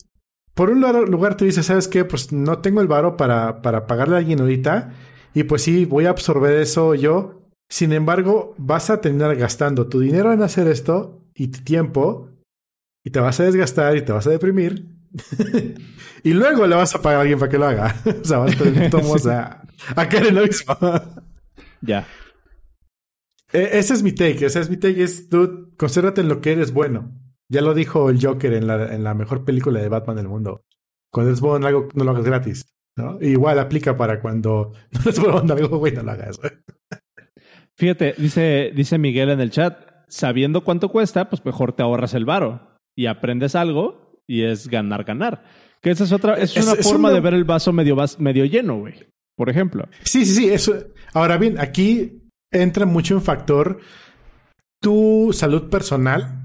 Speaker 1: por un lugar tú dices, ¿sabes qué? Pues no tengo el varo para, para pagarle a alguien ahorita y pues sí, voy a absorber eso yo. Sin embargo, vas a terminar gastando tu dinero en hacer esto y tu tiempo y te vas a desgastar y te vas a deprimir. y luego le vas a pagar a alguien para que lo haga. o sea, vas a, a, caer en lo mismo.
Speaker 2: ya.
Speaker 1: E, ese es mi take. Ese es mi take. Es, tú, concéntrate en lo que eres bueno. Ya lo dijo el Joker en la, en la mejor película de Batman del mundo. Cuando es bueno en algo, no lo hagas gratis. ¿no? Igual aplica para cuando no es bueno en algo, güey, no lo hagas.
Speaker 2: Fíjate, dice, dice Miguel en el chat, sabiendo cuánto cuesta, pues mejor te ahorras el varo y aprendes algo y es ganar, ganar. Que esa es otra, es, una forma de ver el vaso medio, medio lleno, güey. Por ejemplo.
Speaker 1: Sí, sí, sí. Eso. Ahora bien, aquí entra mucho en factor tu salud personal.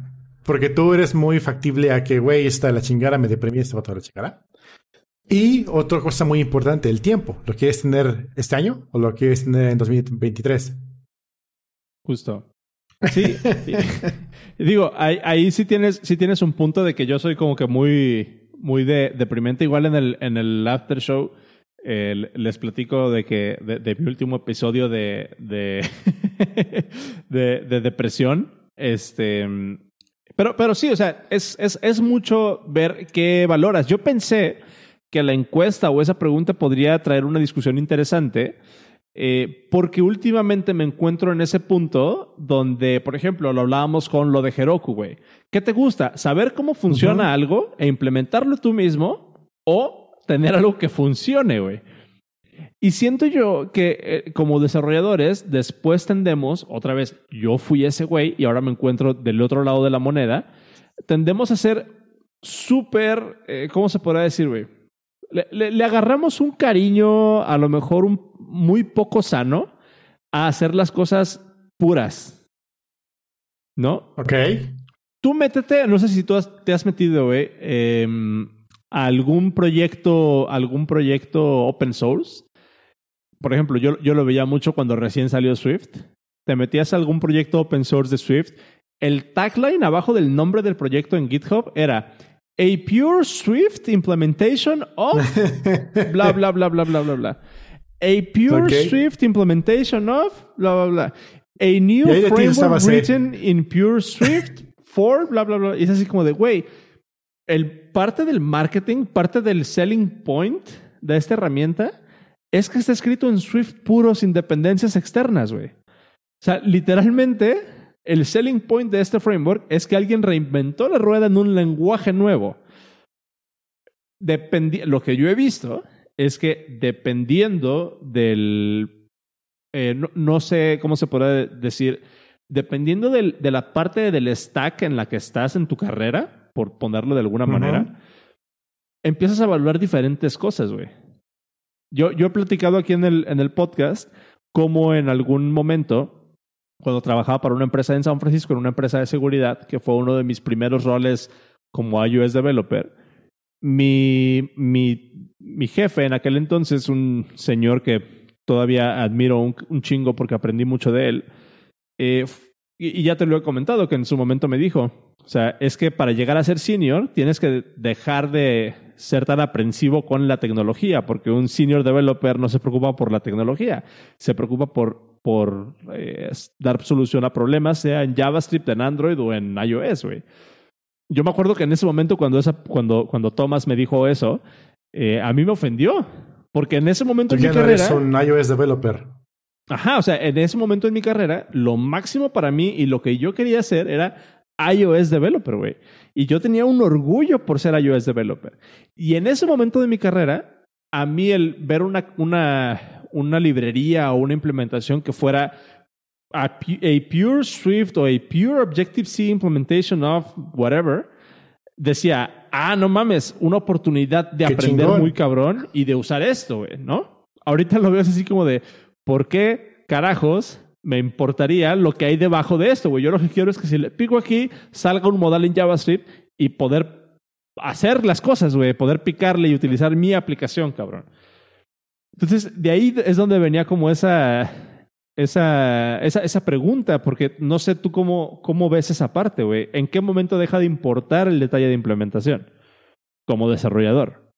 Speaker 1: Porque tú eres muy factible a que, güey, está la chingada, me deprimí, esta va a la chingada. Y otra cosa muy importante, el tiempo. ¿Lo quieres tener este año o lo quieres tener en 2023?
Speaker 2: Justo. Sí. Digo, ahí, sí tienes, sí tienes un punto de que yo soy como que muy, muy de, deprimente. Igual en el, en el after show les platico de que de, mi último episodio de, de, de, depresión. Este, pero, pero sí, o sea, es, es, es mucho ver qué valoras. Yo pensé que la encuesta o esa pregunta podría traer una discusión interesante eh, porque últimamente me encuentro en ese punto donde, por ejemplo, lo hablábamos con lo de Heroku, güey. ¿Qué te gusta? ¿Saber cómo funciona algo e implementarlo tú mismo o tener algo que funcione, güey? Y siento yo que eh, como desarrolladores después tendemos, otra vez, yo fui ese güey y ahora me encuentro del otro lado de la moneda, tendemos a ser súper, eh, ¿cómo se podrá decir, güey? le, agarramos un cariño, a lo mejor un, muy poco sano, a hacer las cosas puras. ¿No?
Speaker 1: Ok.
Speaker 2: Tú métete, no sé si tú te has metido, güey, em, a algún proyecto, algún proyecto open source. Por ejemplo, yo, yo lo veía mucho cuando recién salió Swift. Te metías a algún proyecto open source de Swift. El tagline abajo del nombre del proyecto en GitHub era a pure Swift implementation of bla bla bla bla bla bla bla. A pure Swift implementation of bla bla bla. A new framework written in pure Swift for bla bla bla. Y es así como de, güey, el parte del marketing, parte del selling point de esta herramienta es que está escrito en Swift puro sin dependencias externas, güey. O sea, literalmente el selling point de este framework es que alguien reinventó la rueda en un lenguaje nuevo. lo que yo he visto es que dependiendo del, eh, no, sé cómo se puede decir, dependiendo de la parte del stack en la que estás en tu carrera, por ponerlo de alguna manera, empiezas a evaluar diferentes cosas, güey. Yo, he platicado aquí en el, en el podcast cómo en algún momento cuando trabajaba para una empresa en San Francisco, en una empresa de seguridad, que fue uno de mis primeros roles como iOS developer. Mi, mi, mi jefe en aquel entonces, un señor que todavía admiro un, chingo porque aprendí mucho de él, eh, y, ya te lo he comentado, que en su momento me dijo, o sea, es que para llegar a ser senior tienes que dejar de ser tan aprensivo con la tecnología, porque un senior developer no se preocupa por la tecnología, se preocupa por por eh, dar solución a problemas, sea en JavaScript, en Android o en iOS, güey. Yo me acuerdo que en ese momento cuando, esa, cuando, cuando Thomas me dijo eso, eh, a mí me ofendió. Porque en ese momento en mi carrera... Eres
Speaker 1: un iOS developer.
Speaker 2: Ajá, o sea, en ese momento en mi carrera, lo máximo para mí y lo que yo quería hacer era iOS developer, güey. Y yo tenía un orgullo por ser iOS developer. Y en ese momento de mi carrera, a mí el ver una, una una librería o una implementación que fuera a, pure Swift o a pure Objective-C implementation of whatever, decía, ah, no mames, una oportunidad de aprender muy cabrón y de usar esto, ¿no? Ahorita lo veo así como de, ¿por qué carajos me importaría lo que hay debajo de esto, güey? Yo lo que quiero es que si le pico aquí, salga un modal en JavaScript y poder hacer las cosas, güey, poder picarle y utilizar mi aplicación, cabrón. Entonces, de ahí es donde venía como esa, esa, esa, esa pregunta, porque no sé tú cómo, cómo ves esa parte, güey. ¿En qué momento deja de importar el detalle de implementación como desarrollador?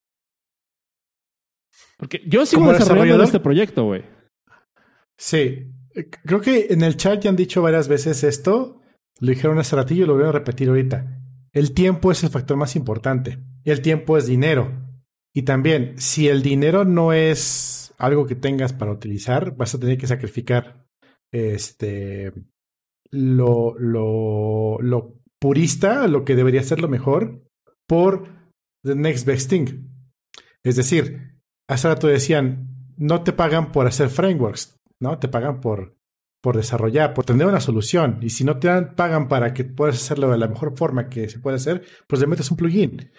Speaker 2: Porque yo sigo desarrollando este proyecto, güey.
Speaker 1: Sí. Creo que en el chat ya han dicho varias veces esto. Lo dijeron hace ratillo y lo voy a repetir ahorita. El tiempo es el factor más importante. Y el tiempo es dinero. Y también, si el dinero no es algo que tengas para utilizar, vas a tener que sacrificar este lo, lo, lo purista, lo que debería ser lo mejor, por the next best thing. Es decir, hace rato decían, no te pagan por hacer frameworks, ¿no? Te pagan por, por desarrollar, por tener una solución. Y si no te pagan para que puedas hacerlo de la mejor forma que se puede hacer, pues le metes un plugin.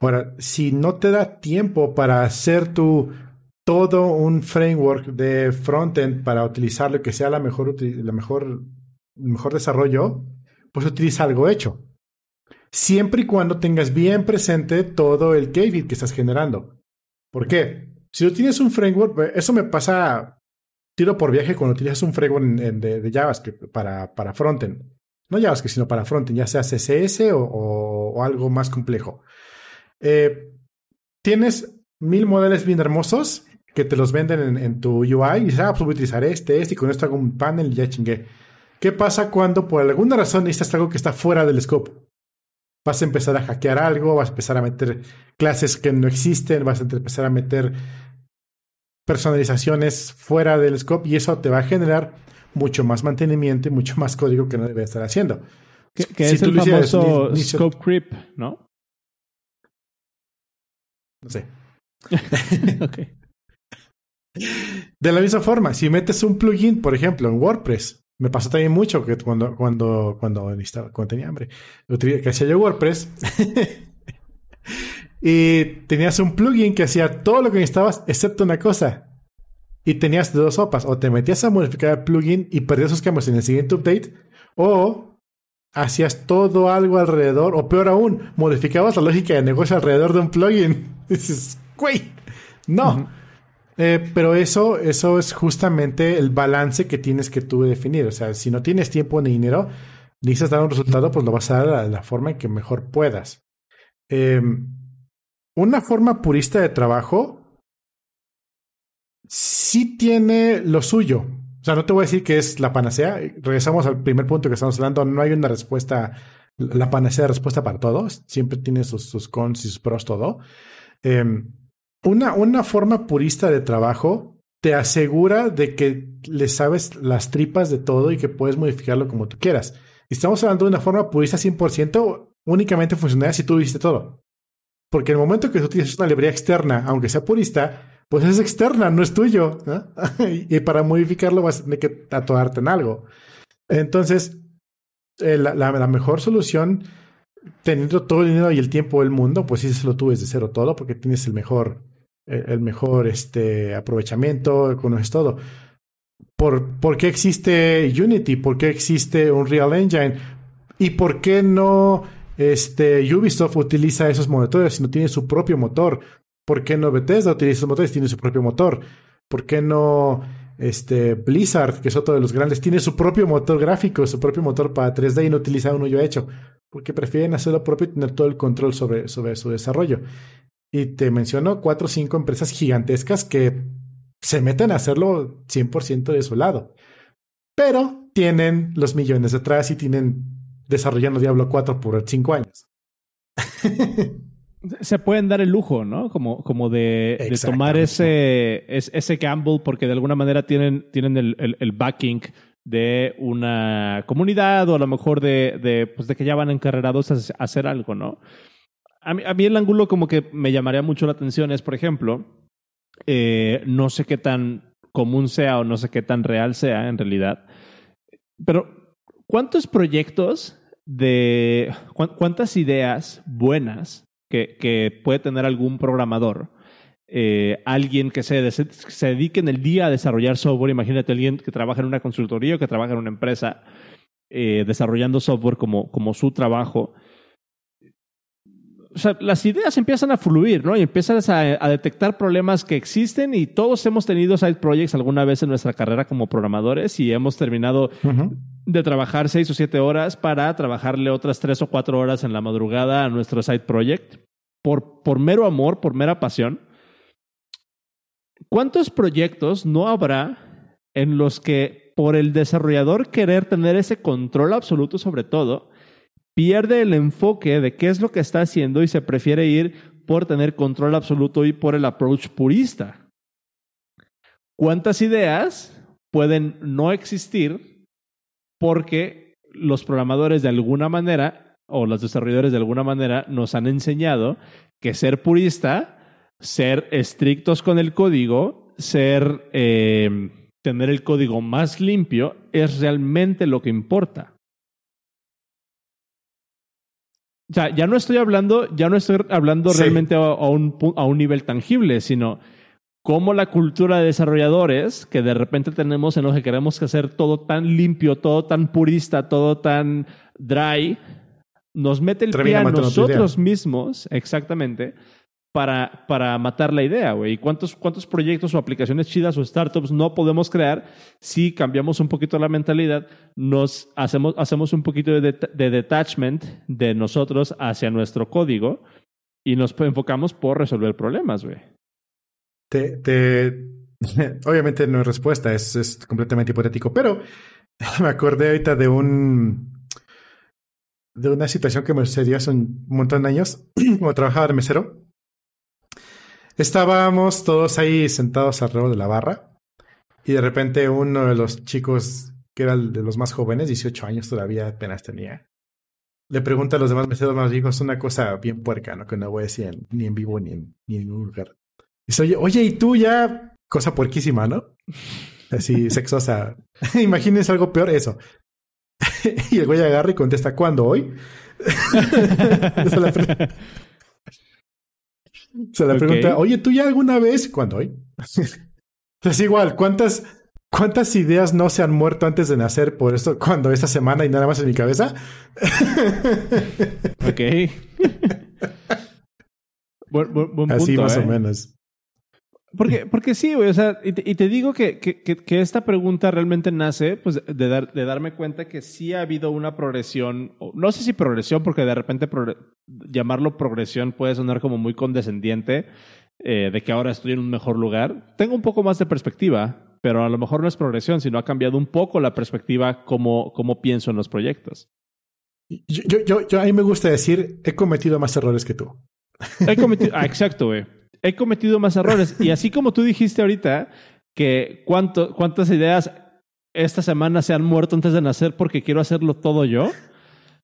Speaker 1: Ahora, si no te da tiempo para hacer tu todo un framework de frontend para utilizar lo que sea la mejor, la mejor, mejor desarrollo, pues utiliza algo hecho. Siempre y cuando tengas bien presente todo el KVID que estás generando. ¿Por qué? Si tú tienes un framework, eso me pasa tiro por viaje cuando utilizas un framework de, JavaScript para, para frontend. No JavaScript, sino para frontend, ya sea CSS o, algo más complejo. Eh, tienes mil modelos bien hermosos que te los venden en, tu UI y dices, ah, pues voy a utilizar este, este y con esto hago un panel y ya chingué. ¿Qué pasa cuando por alguna razón necesitas algo que está fuera del scope? Vas a empezar a hackear algo, vas a empezar a meter clases que no existen, vas a empezar a meter personalizaciones fuera del scope y eso te va a generar mucho más mantenimiento y mucho más código que no debe estar haciendo.
Speaker 2: Que, es el famoso scope creep, ¿no?
Speaker 1: No sé. De la misma forma, si metes un plugin, por ejemplo, en WordPress, me pasó también mucho que cuando, cuando, cuando, cuando tenía hambre, que hacía yo WordPress y tenías un plugin que hacía todo lo que necesitabas excepto una cosa. Y tenías dos sopas. O te metías a modificar el plugin y perdías esos cambios en el siguiente update. O hacías todo algo alrededor. O peor aún, modificabas la lógica de negocio alrededor de un plugin. dices, güey, no. Eh, pero eso, eso es justamente el balance que tienes que tú definir. O sea, si no tienes tiempo ni dinero, necesitas dar un resultado, pues lo vas a dar de la forma en que mejor puedas. Em, una forma purista de trabajo sí tiene lo suyo. O sea, no te voy a decir que es la panacea. Regresamos al primer punto que estamos hablando. No hay una respuesta, la panacea de respuesta para todos. Siempre tiene sus, sus cons y sus pros todo. Em, una, una forma purista de trabajo te asegura de que le sabes las tripas de todo y que puedes modificarlo como tú quieras. Estamos hablando de una forma purista 100%, únicamente funcionaría si tú hiciste todo. Porque en el momento que tú tienes una librería externa, aunque sea purista, pues es externa, no es tuyo. y para modificarlo vas a tener que tatuarte en algo. Entonces, eh, la, mejor solución, teniendo todo el dinero y el tiempo del mundo, pues sí se lo tú desde cero todo, porque tienes el mejor, eh, el mejor este, aprovechamiento, conoces todo. ¿Por, ¿Por qué existe Unity? ¿Por qué existe Unreal Engine? ¿Y por qué no este, Ubisoft utiliza esos motores, no tiene su propio motor. ¿Por qué no Bethesda utiliza esos motores? Tiene su propio motor. ¿Por qué no este, Blizzard, que es otro de los grandes, tiene su propio motor gráfico, su propio motor para 3D y no utiliza uno yo hecho? Porque prefieren hacerlo propio y tener todo el control sobre, sobre su desarrollo. Y te menciono cuatro o cinco empresas gigantescas que se meten a hacerlo 100% de su lado. Pero tienen los millones detrás y tienen desarrollando Diablo 4 por 5 años.
Speaker 2: Se pueden dar el lujo, ¿no? Como, como de, tomar ese, ese gamble porque de alguna manera tienen, tienen el, backing de una comunidad o a lo mejor de, de, pues de que ya van encarrerados a hacer algo, ¿no? A mí, a mí, el ángulo como que me llamaría mucho la atención es, por ejemplo, eh, no sé qué tan común sea o no sé qué tan real sea en realidad, pero ¿cuántos proyectos de cuántas ideas buenas que, puede tener algún programador? Eh, alguien que se, se, dedique en el día a desarrollar software, imagínate alguien que trabaja en una consultoría o que trabaja en una empresa eh, desarrollando software como, como su trabajo o sea, las ideas empiezan a fluir, ¿no? Y empiezas a, detectar problemas que existen y todos hemos tenido side projects alguna vez en nuestra carrera como programadores y hemos terminado de trabajar seis o siete horas para trabajarle otras tres o cuatro horas en la madrugada a nuestro side project por, por mero amor, por mera pasión. ¿Cuántos proyectos no habrá en los que por el desarrollador querer tener ese control absoluto sobre todo, pierde el enfoque de qué es lo que está haciendo y se prefiere ir por tener control absoluto y por el approach purista. ¿Cuántas ideas pueden no existir porque los programadores de alguna manera o los desarrolladores de alguna manera nos han enseñado que ser purista, ser estrictos con el código, ser eh, tener el código más limpio es realmente lo que importa? O sea, ya no estoy hablando, ya no estoy hablando realmente a, un, a un nivel tangible, sino cómo la cultura de desarrolladores, que de repente tenemos en lo que queremos hacer todo tan limpio, todo tan purista, todo tan dry, nos mete el pie a nosotros mismos, exactamente, para, para matar la idea, güey. ¿Y cuántos, cuántos proyectos o aplicaciones chidas o startups no podemos crear si cambiamos un poquito la mentalidad, nos hacemos, hacemos un poquito de, de detachment de nosotros hacia nuestro código y nos enfocamos por resolver problemas, güey?
Speaker 1: Te, te, obviamente no es respuesta, es, es completamente hipotético, pero me acordé ahorita de un de una situación que me sucedió hace un montón de años, como trabajaba de mesero. Estábamos todos ahí sentados alrededor de la barra y de repente uno de los chicos, que era el de los más jóvenes, 18 años todavía apenas tenía, le pregunta a los demás meseros más viejos una cosa bien puerca, ¿no? que no voy a decir ni en vivo ni en, ni en ningún lugar. Dice, oye, oye, y tú ya, cosa puerquísima, ¿no? Así, sexosa. Imagínense algo peor, eso. y el güey agarra y contesta, ¿cuándo? ¿Hoy? Se la, se la pregunta, oye, ¿tú ya alguna vez? ¿Cuándo? ¿Hoy? es igual, ¿cuántas, ¿cuántas ideas no se han muerto antes de nacer por esto cuando esta semana y nada más en mi cabeza?
Speaker 2: ok.
Speaker 1: Así más o ¿eh? menos.
Speaker 2: Porque, porque sí, güey, o sea, y te, digo que, que, que, esta pregunta realmente nace pues, de, dar, de darme cuenta que sí ha habido una progresión, no sé si progresión, porque de repente llamarlo progresión puede sonar como muy condescendiente, eh, de que ahora estoy en un mejor lugar. Tengo un poco más de perspectiva, pero a lo mejor no es progresión, sino ha cambiado un poco la perspectiva como, como pienso en los proyectos.
Speaker 1: Yo, yo, yo, a mí me gusta decir, he cometido más errores que tú.
Speaker 2: He cometido, ah, exacto, güey he cometido más errores. Y así como tú dijiste ahorita, que cuánto, cuántas ideas esta semana se han muerto antes de nacer porque quiero hacerlo todo yo.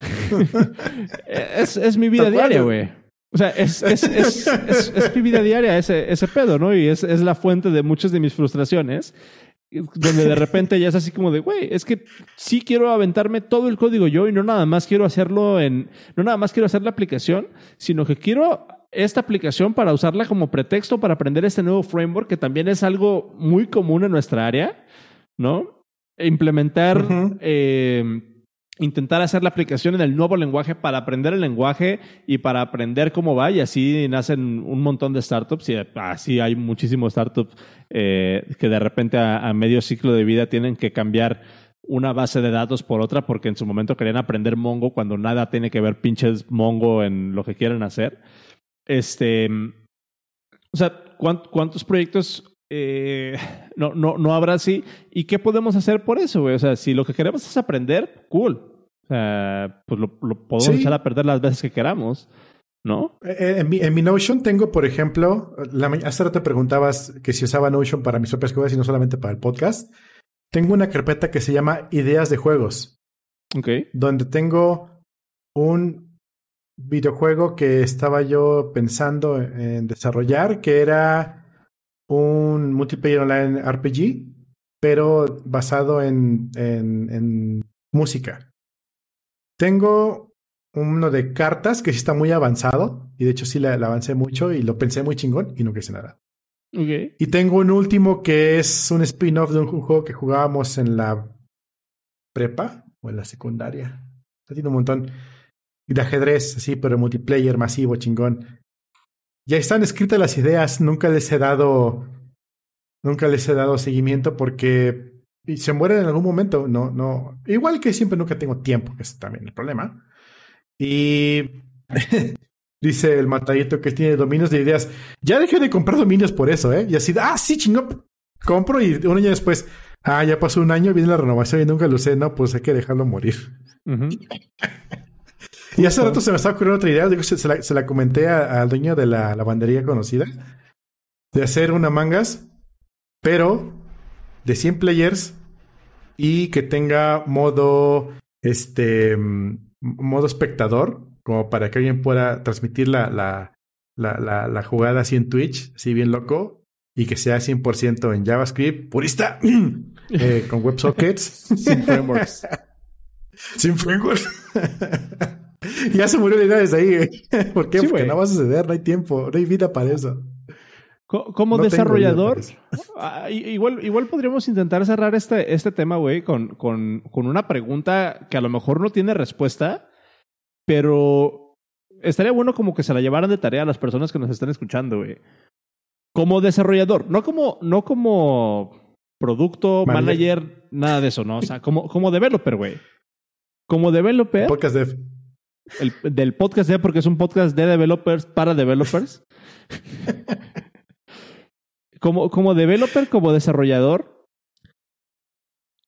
Speaker 2: es, es, mi vida diaria, güey. O sea, es, es, es, mi vida diaria ese, ese pedo, ¿no? Y es, es la fuente de muchas de mis frustraciones, donde de repente ya es así como de, güey, es que sí quiero aventarme todo el código yo y no nada más quiero hacerlo en, no nada más quiero hacer la aplicación, sino que quiero esta aplicación para usarla como pretexto para aprender este nuevo framework, que también es algo muy común en nuestra área, ¿no? Implementar, eh, intentar hacer la aplicación en el nuevo lenguaje para aprender el lenguaje y para aprender cómo va, y así nacen un montón de startups, y así hay muchísimos startups eh, que de repente a medio ciclo de vida tienen que cambiar una base de datos por otra porque en su momento querían aprender Mongo cuando nada tiene que ver pinches Mongo en lo que quieren hacer. Este, o sea, ¿cuántos proyectos eh, no, no, no habrá así? ¿Y qué podemos hacer por eso, güey? O sea, si lo que queremos es aprender, cool. O sea, pues lo, podemos echar a perder las veces que queramos. ¿No?
Speaker 1: Eh, eh, en mi, en mi Notion tengo, por ejemplo, la, hace rato te preguntabas que si usaba Notion para mis propias cosas y no solamente para el podcast. Tengo una carpeta que se llama Ideas de Juegos.
Speaker 2: Ok.
Speaker 1: Donde tengo un videojuego que estaba yo pensando en desarrollar, que era un multiplayer online RPG, pero basado en, en, música. Tengo uno de cartas que sí está muy avanzado, y de hecho sí le, avancé mucho y lo pensé muy chingón y nunca hice nada. Y tengo un último que es un spin-off de un juego que jugábamos en la prepa o en la secundaria. Tiene un montón de ajedrez, así, pero multiplayer masivo, chingón. Ya están escritas las ideas, nunca les he dado, nunca les he dado seguimiento porque se mueren en algún momento, no, no, igual que siempre nunca tengo tiempo, que es también el problema. Y dice el matadito que tiene dominios de ideas, ya dejé de comprar dominios por eso, ¿eh? Y así, ah, sí, chingón, compro y un año después, ah, ya pasó un año, viene la renovación y nunca lo sé, no, pues hay que dejarlo morir. Y hace rato se me estaba ocurriendo otra idea, digo, se, la, comenté al dueño de la lavandería conocida, de hacer una mangas, pero de 100 players y que tenga modo, este, modo espectador, como para que alguien pueda transmitir la, la, la, la, jugada así en Twitch, así bien loco, y que sea 100% en JavaScript, purista, eh, con WebSockets.
Speaker 2: Sin frameworks.
Speaker 1: Sin frameworks. ya se murió desde ahí. ¿Por qué? Porque no va a suceder, no hay tiempo, no hay vida para eso.
Speaker 2: Como desarrollador, ah, igual, igual podríamos intentar cerrar este, este tema, güey, con, con, con una pregunta que a lo mejor no tiene respuesta, pero estaría bueno como que se la llevaran de tarea a las personas que nos están escuchando, güey. Como desarrollador, no como, no como producto, manager, nada de eso, ¿no? O sea, como, como developer, güey. Como developer.
Speaker 1: Podcast dev.
Speaker 2: El, del podcast dev, porque es un podcast de developers para developers. como, como developer, como desarrollador,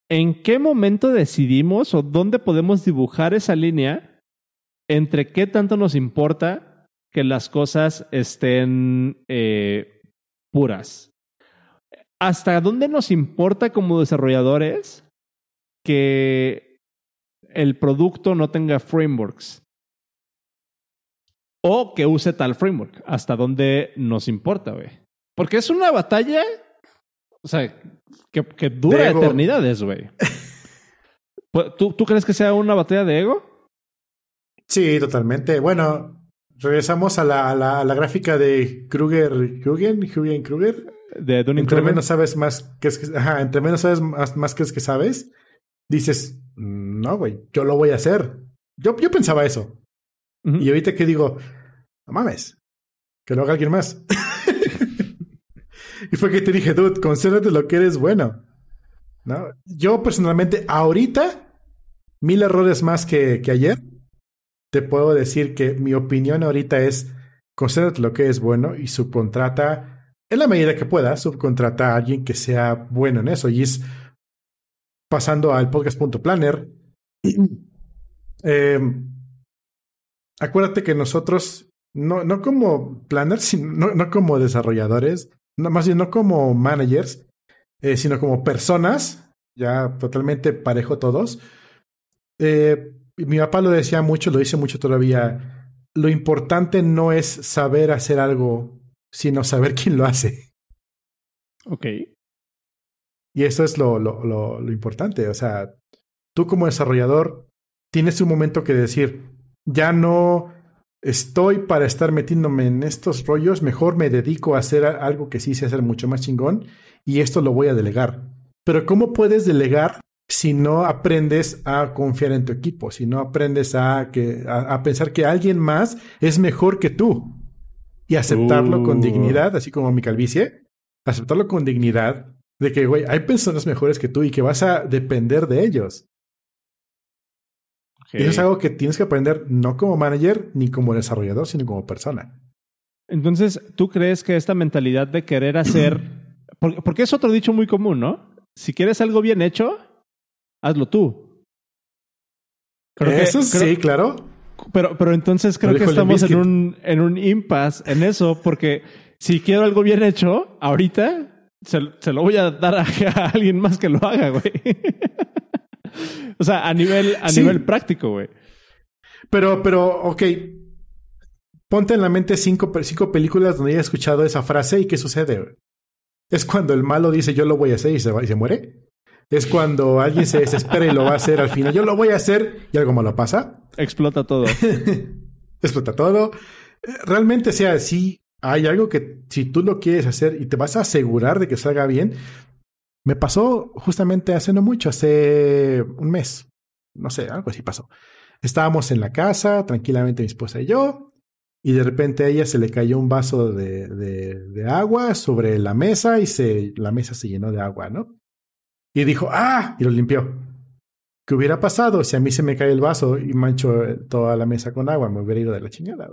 Speaker 2: ¿en qué momento decidimos o dónde podemos dibujar esa línea entre qué tanto nos importa que las cosas estén eh, puras? ¿Hasta dónde nos importa como desarrolladores que el producto no tenga frameworks? O que use tal framework. ¿Hasta dónde nos importa, güey? Porque es una batalla, o sea, que, que dura eternidades, güey. Pues, ¿Tú, ¿Tú crees que sea una batalla de ego?
Speaker 1: Sí, totalmente. Bueno, regresamos a la, a la, gráfica de Kruger, Kruger, Kruger, Kruger.
Speaker 2: De Dunning
Speaker 1: Entre menos sabes más que es que, ajá, entre menos sabes más, más que es que sabes, dices, no, güey, yo lo voy a hacer. Yo, yo pensaba eso. Y ahorita que digo, no mames, que lo haga alguien más. Y fue que te dije, dude, concéntrate lo que eres bueno. ¿No? Yo personalmente, ahorita, mil errores más que, que ayer, te puedo decir que mi opinión ahorita es, concéntrate lo que es bueno y subcontrata, en la medida que pueda, subcontrata a alguien que sea bueno en eso. Y es pasando al podcast.planner. eh, acuérdate que nosotros, no, no como planners, sino, no como desarrolladores, no, más bien no como managers, eh, sino como personas, ya totalmente parejo todos. Eh, mi papá lo decía mucho, lo dice mucho todavía. Lo importante no es saber hacer algo, sino saber quién lo hace.
Speaker 2: Ok.
Speaker 1: Y eso es lo, lo, lo, lo importante. O sea, tú como desarrollador tienes un momento que decir, ya no estoy para estar metiéndome en estos rollos, mejor me dedico a hacer algo que sí sé hacer mucho más chingón y esto lo voy a delegar. Pero ¿cómo puedes delegar si no aprendes a confiar en tu equipo, si no aprendes a, que, a, pensar que alguien más es mejor que tú y aceptarlo con uh. dignidad, así como mi calvicie, aceptarlo con dignidad de que, güey, hay personas mejores que tú y que vas a depender de ellos. Eso es algo que tienes que aprender no como manager ni como desarrollador, sino como persona.
Speaker 2: Entonces, ¿tú crees que esta mentalidad de querer hacer... porque, es otro dicho muy común, ¿no? Si quieres algo bien hecho, hazlo tú.
Speaker 1: eso sí, claro.
Speaker 2: Pero, pero entonces creo que estamos en un, en un impasse en eso, porque si quiero algo bien hecho, ahorita se, se lo voy a dar a, a alguien más que lo haga, güey. O sea, a nivel, a nivel práctico, güey.
Speaker 1: Pero, pero, ok. Ponte en la mente cinco, cinco películas donde haya escuchado esa frase y qué sucede. Es cuando el malo dice yo lo voy a hacer y se, va, y se muere. Es cuando alguien se desespera y lo va a hacer al final. Yo lo voy a hacer y algo malo pasa.
Speaker 2: Explota todo.
Speaker 1: Explota todo. Realmente sea así. Hay algo que si tú lo quieres hacer y te vas a asegurar de que salga bien, me pasó justamente hace no mucho, hace un mes. No sé, algo así pasó. Estábamos en la casa, tranquilamente mi esposa y yo, y de repente a ella se le cayó un vaso de, de, agua sobre la mesa y se, la mesa se llenó de agua, ¿no? Y dijo, ¡ah! Y lo limpió. ¿Qué hubiera pasado si a mí se me cae el vaso y mancho toda la mesa con agua? Me hubiera ido de la chingada.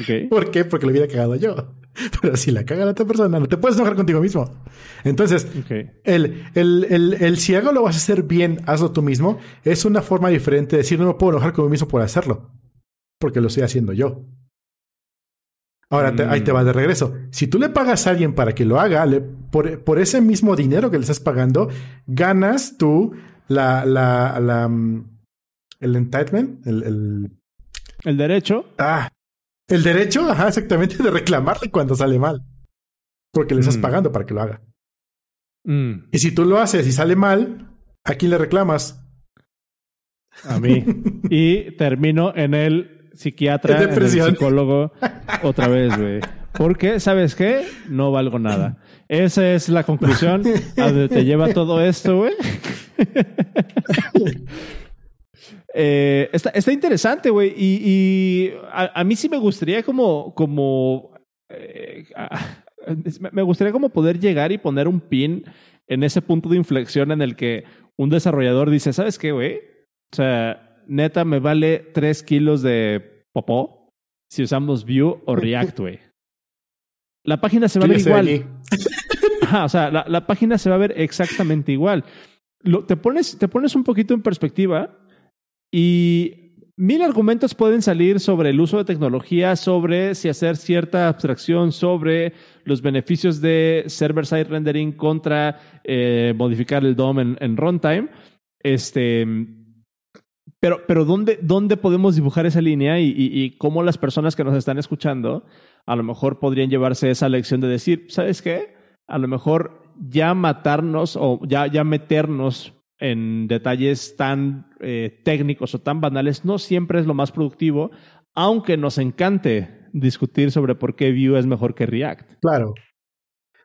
Speaker 1: Okay. ¿Por qué? Porque lo hubiera cagado yo. Pero si la caga la otra persona, no te puedes enojar contigo mismo. Entonces, el, el, el, el, si algo lo vas a hacer bien, hazlo tú mismo, es una forma diferente de decir no me puedo enojar conmigo mismo por hacerlo. Porque lo estoy haciendo yo. Ahora ahí te va de regreso. Si tú le pagas a alguien para que lo haga, por, por, ese mismo dinero que le estás pagando, ganas tú la, la, la, mm, el entitlement, el, el,
Speaker 2: el derecho.
Speaker 1: Ah, el derecho, ajá, exactamente, de reclamarle cuando sale mal. Porque le estás mm. pagando para que lo haga. Mm. Y si tú lo haces y sale mal, ¿a quién le reclamas?
Speaker 2: A mí. y termino en el psiquiatra, en el psicólogo otra vez, güey. Porque, ¿sabes qué? No valgo nada. Esa es la conclusión a donde te lleva todo esto, güey. Eh, está, interesante, güey. Y, a, mí sí me gustaría como, como eh, me gustaría como poder llegar y poner un pin en ese punto de inflexión en el que un desarrollador dice, ¿sabes qué, güey? O sea, neta, me vale tres kilos de popó si usamos Vue o React, güey. La página se va a ver igual. o sea, la, página se va a ver exactamente igual. te, pones, te pones un poquito en perspectiva y mil argumentos pueden salir sobre el uso de tecnología, sobre si hacer cierta abstracción, sobre los beneficios de server-side rendering contra eh, modificar el DOM en, runtime. Este, pero, pero ¿dónde, ¿dónde podemos dibujar esa línea y, y, cómo las personas que nos están escuchando a lo mejor podrían llevarse esa lección de decir, ¿sabes qué? A lo mejor ya matarnos o ya, ya meternos en detalles tan eh, técnicos o tan banales no siempre es lo más productivo, aunque nos encante discutir sobre por qué Vue es mejor que React.
Speaker 1: Claro.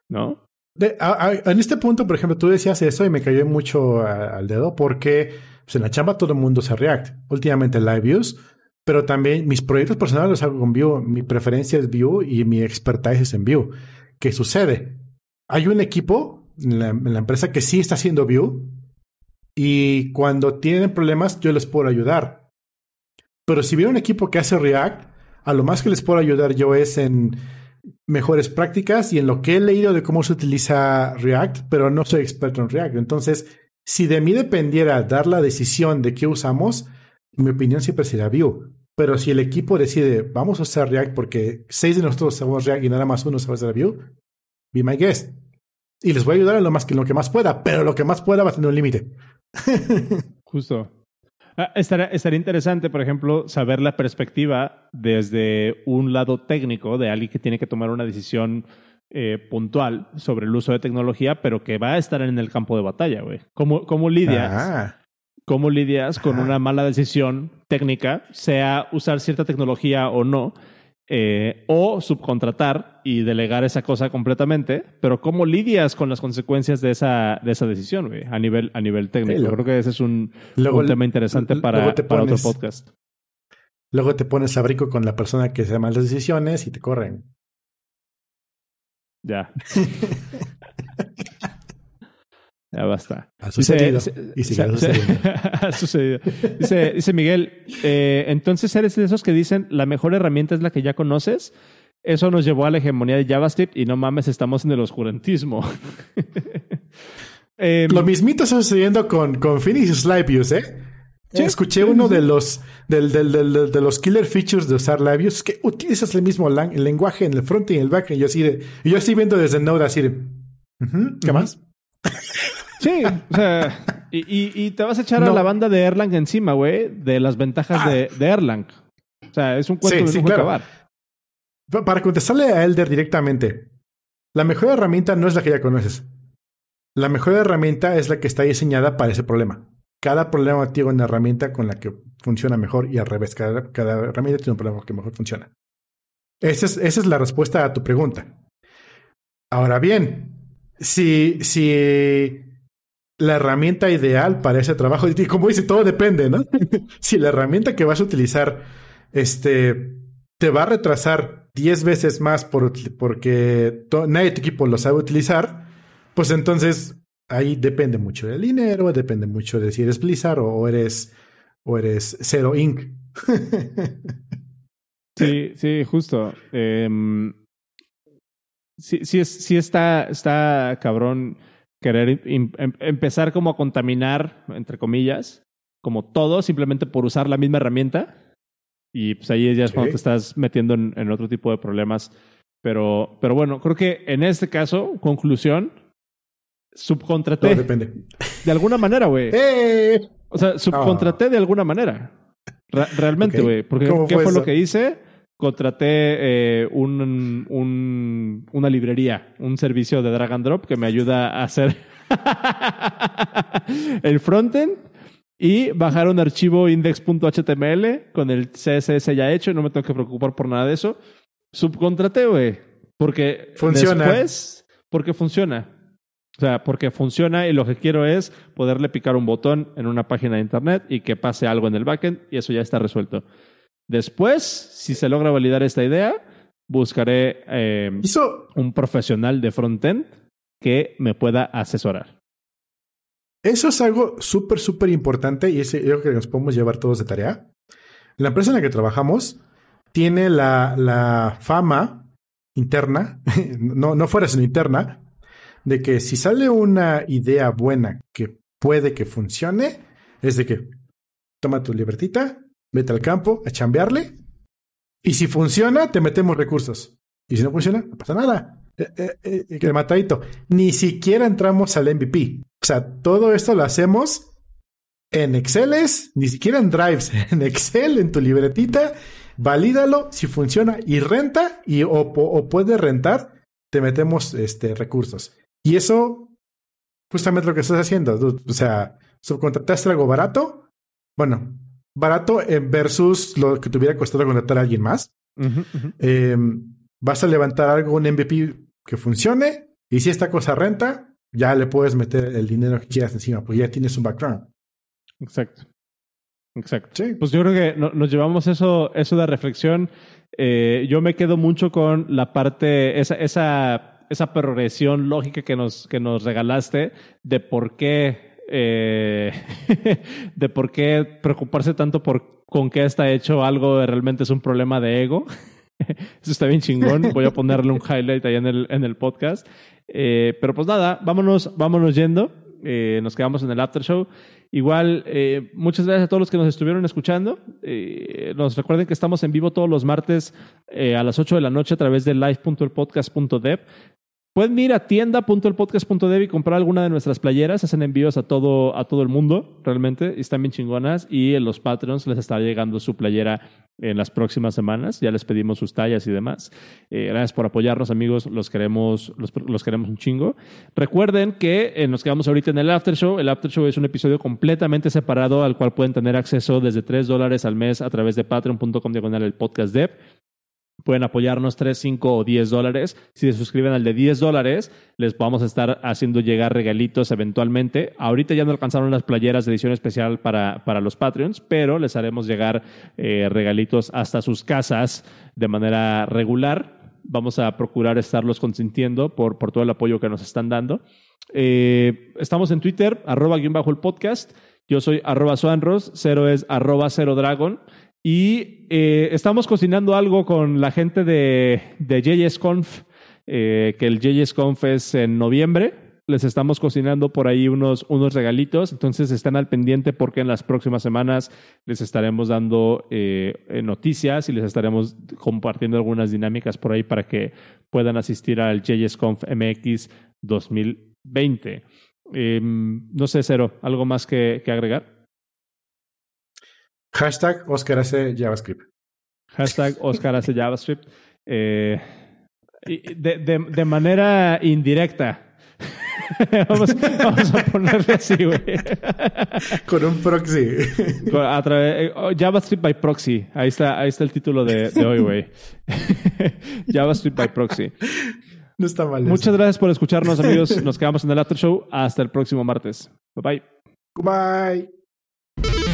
Speaker 2: ¿No?
Speaker 1: en este punto, por ejemplo, tú decías eso y me cayó mucho al dedo porque pues, en la chamba todo el mundo usa React. Últimamente Live Views, pero también mis proyectos personales los hago con Vue. Mi preferencia es Vue y mi expertise es en Vue. ¿Qué sucede? Hay un equipo en la, en la empresa que sí está haciendo Vue y cuando tienen problemas yo les puedo ayudar. Pero si viene un equipo que hace React, a lo más que les puedo ayudar yo es en mejores prácticas y en lo que he leído de cómo se utiliza React, pero no soy experto en React. Entonces, si de mí dependiera dar la decisión de qué usamos, mi opinión siempre sería Vue. Pero si el equipo decide, vamos a usar React porque seis de nosotros sabemos React y nada más uno sabe usar Vue, be my guest. Y les voy a ayudar en lo, más que, lo que más pueda, pero lo que más pueda va a tener un límite.
Speaker 2: Justo. Ah, estaría, interesante, por ejemplo, saber la perspectiva desde un lado técnico de alguien que tiene que tomar una decisión eh, puntual sobre el uso de tecnología, pero que va a estar en el campo de batalla, güey. ¿Cómo, cómo lidias? Ah. ¿Cómo lidias con una mala decisión técnica, sea usar cierta tecnología o no? Eh, o subcontratar y delegar esa cosa completamente, pero ¿cómo lidias con las consecuencias de esa, de esa decisión güey? a nivel, a nivel técnico? Creo que ese es un, tema interesante para, para otro podcast.
Speaker 1: Luego te pones abrigo con la persona que se llama las decisiones y te corren.
Speaker 2: Ya. Ya basta.
Speaker 1: Ha sucedido. y
Speaker 2: ha sucedido. Dice, dice Miguel, eh, entonces eres de esos que dicen la mejor herramienta es la que ya conoces. Eso nos llevó a la hegemonía de JavaScript y no mames, estamos en el oscurantismo.
Speaker 1: Em, Lo mismito está sucediendo con, con Phoenix Views, ¿eh? Escuché uno de los, del, del, del, de los killer features de usar Views que utilizas el mismo lenguaje en el front y en el back. Y yo así de, yo estoy viendo desde Node así de, ¿qué más?
Speaker 2: Sí, o sea, y, te vas a echar a la banda de Erlang encima, güey, de las ventajas de, ah. Erlang. O sea, es un cuento de no acabar.
Speaker 1: Para contestarle a Elder directamente, la mejor herramienta no es la que ya conoces. La mejor herramienta es la que está diseñada para ese problema. Cada problema tiene una herramienta con la que funciona mejor y al revés, cada, herramienta tiene un problema que mejor funciona. Esa es, esa es la respuesta a tu pregunta. Ahora bien, si, si la herramienta ideal para ese trabajo. Y como dice, todo depende, ¿no? si la herramienta que vas a utilizar este, te va a retrasar 10 veces más por, porque nadie de tu equipo lo sabe utilizar, pues entonces ahí depende mucho del dinero, depende mucho de si eres Blizzard o eres, o eres Zero Inc.
Speaker 2: sí, sí, justo. Em, sí, sí, sí está, está cabrón querer em, empezar como a contaminar, entre comillas, como todo, simplemente por usar la misma herramienta. Y pues ahí ya es cuando te estás metiendo en, otro tipo de problemas. Pero, pero bueno, creo que en este caso, conclusión, subcontraté.
Speaker 1: depende.
Speaker 2: De alguna manera, güey.
Speaker 1: ¡Eh!
Speaker 2: O sea, subcontraté ah. de alguna manera. realmente, güey. Porque ¿qué fue, lo que hice? Contraté eh, un, un, una librería, un servicio de drag and drop que me ayuda a hacer el frontend y bajar un archivo index.html con el CSS ya hecho. No me tengo que preocupar por nada de eso. Subcontraté, güey. Porque
Speaker 1: funciona.
Speaker 2: después, porque funciona. O sea, porque funciona y lo que quiero es poderle picar un botón en una página de internet y que pase algo en el backend y eso ya está resuelto. Después, si se logra validar esta idea, buscaré eh, un profesional de frontend que me pueda asesorar.
Speaker 1: Eso es algo súper, súper importante y es algo que nos podemos llevar todos de tarea. La empresa en la que trabajamos tiene la, la fama interna, no, no fuera sino interna, de que si sale una idea buena que puede que funcione, es de que toma tu libertita, vete al campo a chambearle y si funciona, te metemos recursos. Y si no funciona, no pasa nada. Eh, eh, eh, el matadito. Ni siquiera entramos al MVP. O sea, todo esto lo hacemos en Excel, ni siquiera en Drives, en Excel, en tu libretita. Valídalo si funciona y renta y o, o puede rentar, te metemos este, recursos. Y eso, justamente lo que estás haciendo. O sea, subcontrataste algo barato. Bueno, barato versus lo que te hubiera costado contratar a alguien más. Em, vas a levantar algo, un MVP que funcione. Y si esta cosa renta, ya le puedes meter el dinero que quieras encima, porque ya tienes un background.
Speaker 2: Exacto. Exacto. Sí. Pues yo creo que nos llevamos eso, eso de reflexión. Eh, yo me quedo mucho con la parte, esa, esa, esa progresión lógica que nos, que nos regalaste de por qué, eh, de por qué preocuparse tanto por con qué está hecho algo realmente es un problema de ego. Eso está bien chingón. Voy a ponerle un highlight ahí en el, en el podcast. Eh, pero pues nada, vámonos, vámonos yendo. Eh, nos quedamos en el after show. Igual, eh, muchas gracias a todos los que nos estuvieron escuchando. nos recuerden que estamos en vivo todos los martes a las 8 de la noche a través de live.elpodcast.dev. Pueden ir a tienda.elpodcast.dev y comprar alguna de nuestras playeras. Hacen envíos a todo, a todo el mundo, realmente. Y están bien chingonas. Y en los Patreons les está llegando su playera en las próximas semanas. Ya les pedimos sus tallas y demás. Eh, gracias por apoyarnos, amigos. Los queremos, los, queremos un chingo. Recuerden que eh, nos quedamos ahorita en el After Show. El After Show es un episodio completamente separado al cual pueden tener acceso desde 3 dólares al mes a través de patreon.com diagonal el podcast dev. Pueden apoyarnos 3, 5 o 10 dólares. Si se suscriben al de 10 dólares, les vamos a estar haciendo llegar regalitos eventualmente. Ahorita ya no alcanzaron las playeras de edición especial para, para los Patreons, pero les haremos llegar eh, regalitos hasta sus casas de manera regular. Vamos a procurar estarlos consintiendo por, por todo el apoyo que nos están dando. Eh, estamos en Twitter, arroba guion bajo el podcast. Yo soy arroba Suanros, cero es arroba cero dragon. Y eh, estamos cocinando algo con la gente de, de JSConf, eh, que el JSConf es en noviembre. Les estamos cocinando por ahí unos, unos regalitos, entonces están al pendiente porque en las próximas semanas les estaremos dando eh, noticias y les estaremos compartiendo algunas dinámicas por ahí para que puedan asistir al JSConf MX 2020. Em, no sé, Cero, ¿algo más que agregar?
Speaker 1: Hashtag Oscar hace JavaScript.
Speaker 2: Hashtag Oscar hace JavaScript. Eh, de, de, de, manera indirecta. vamos, vamos, a ponerle así, güey.
Speaker 1: Con un proxy.
Speaker 2: A través, eh, oh, JavaScript by proxy. Ahí está, ahí está el título de, de hoy, güey. JavaScript by proxy.
Speaker 1: No está mal.
Speaker 2: Muchas gracias por escucharnos, amigos. Nos quedamos en el After Show. Hasta el próximo martes. Bye bye.
Speaker 1: Bye.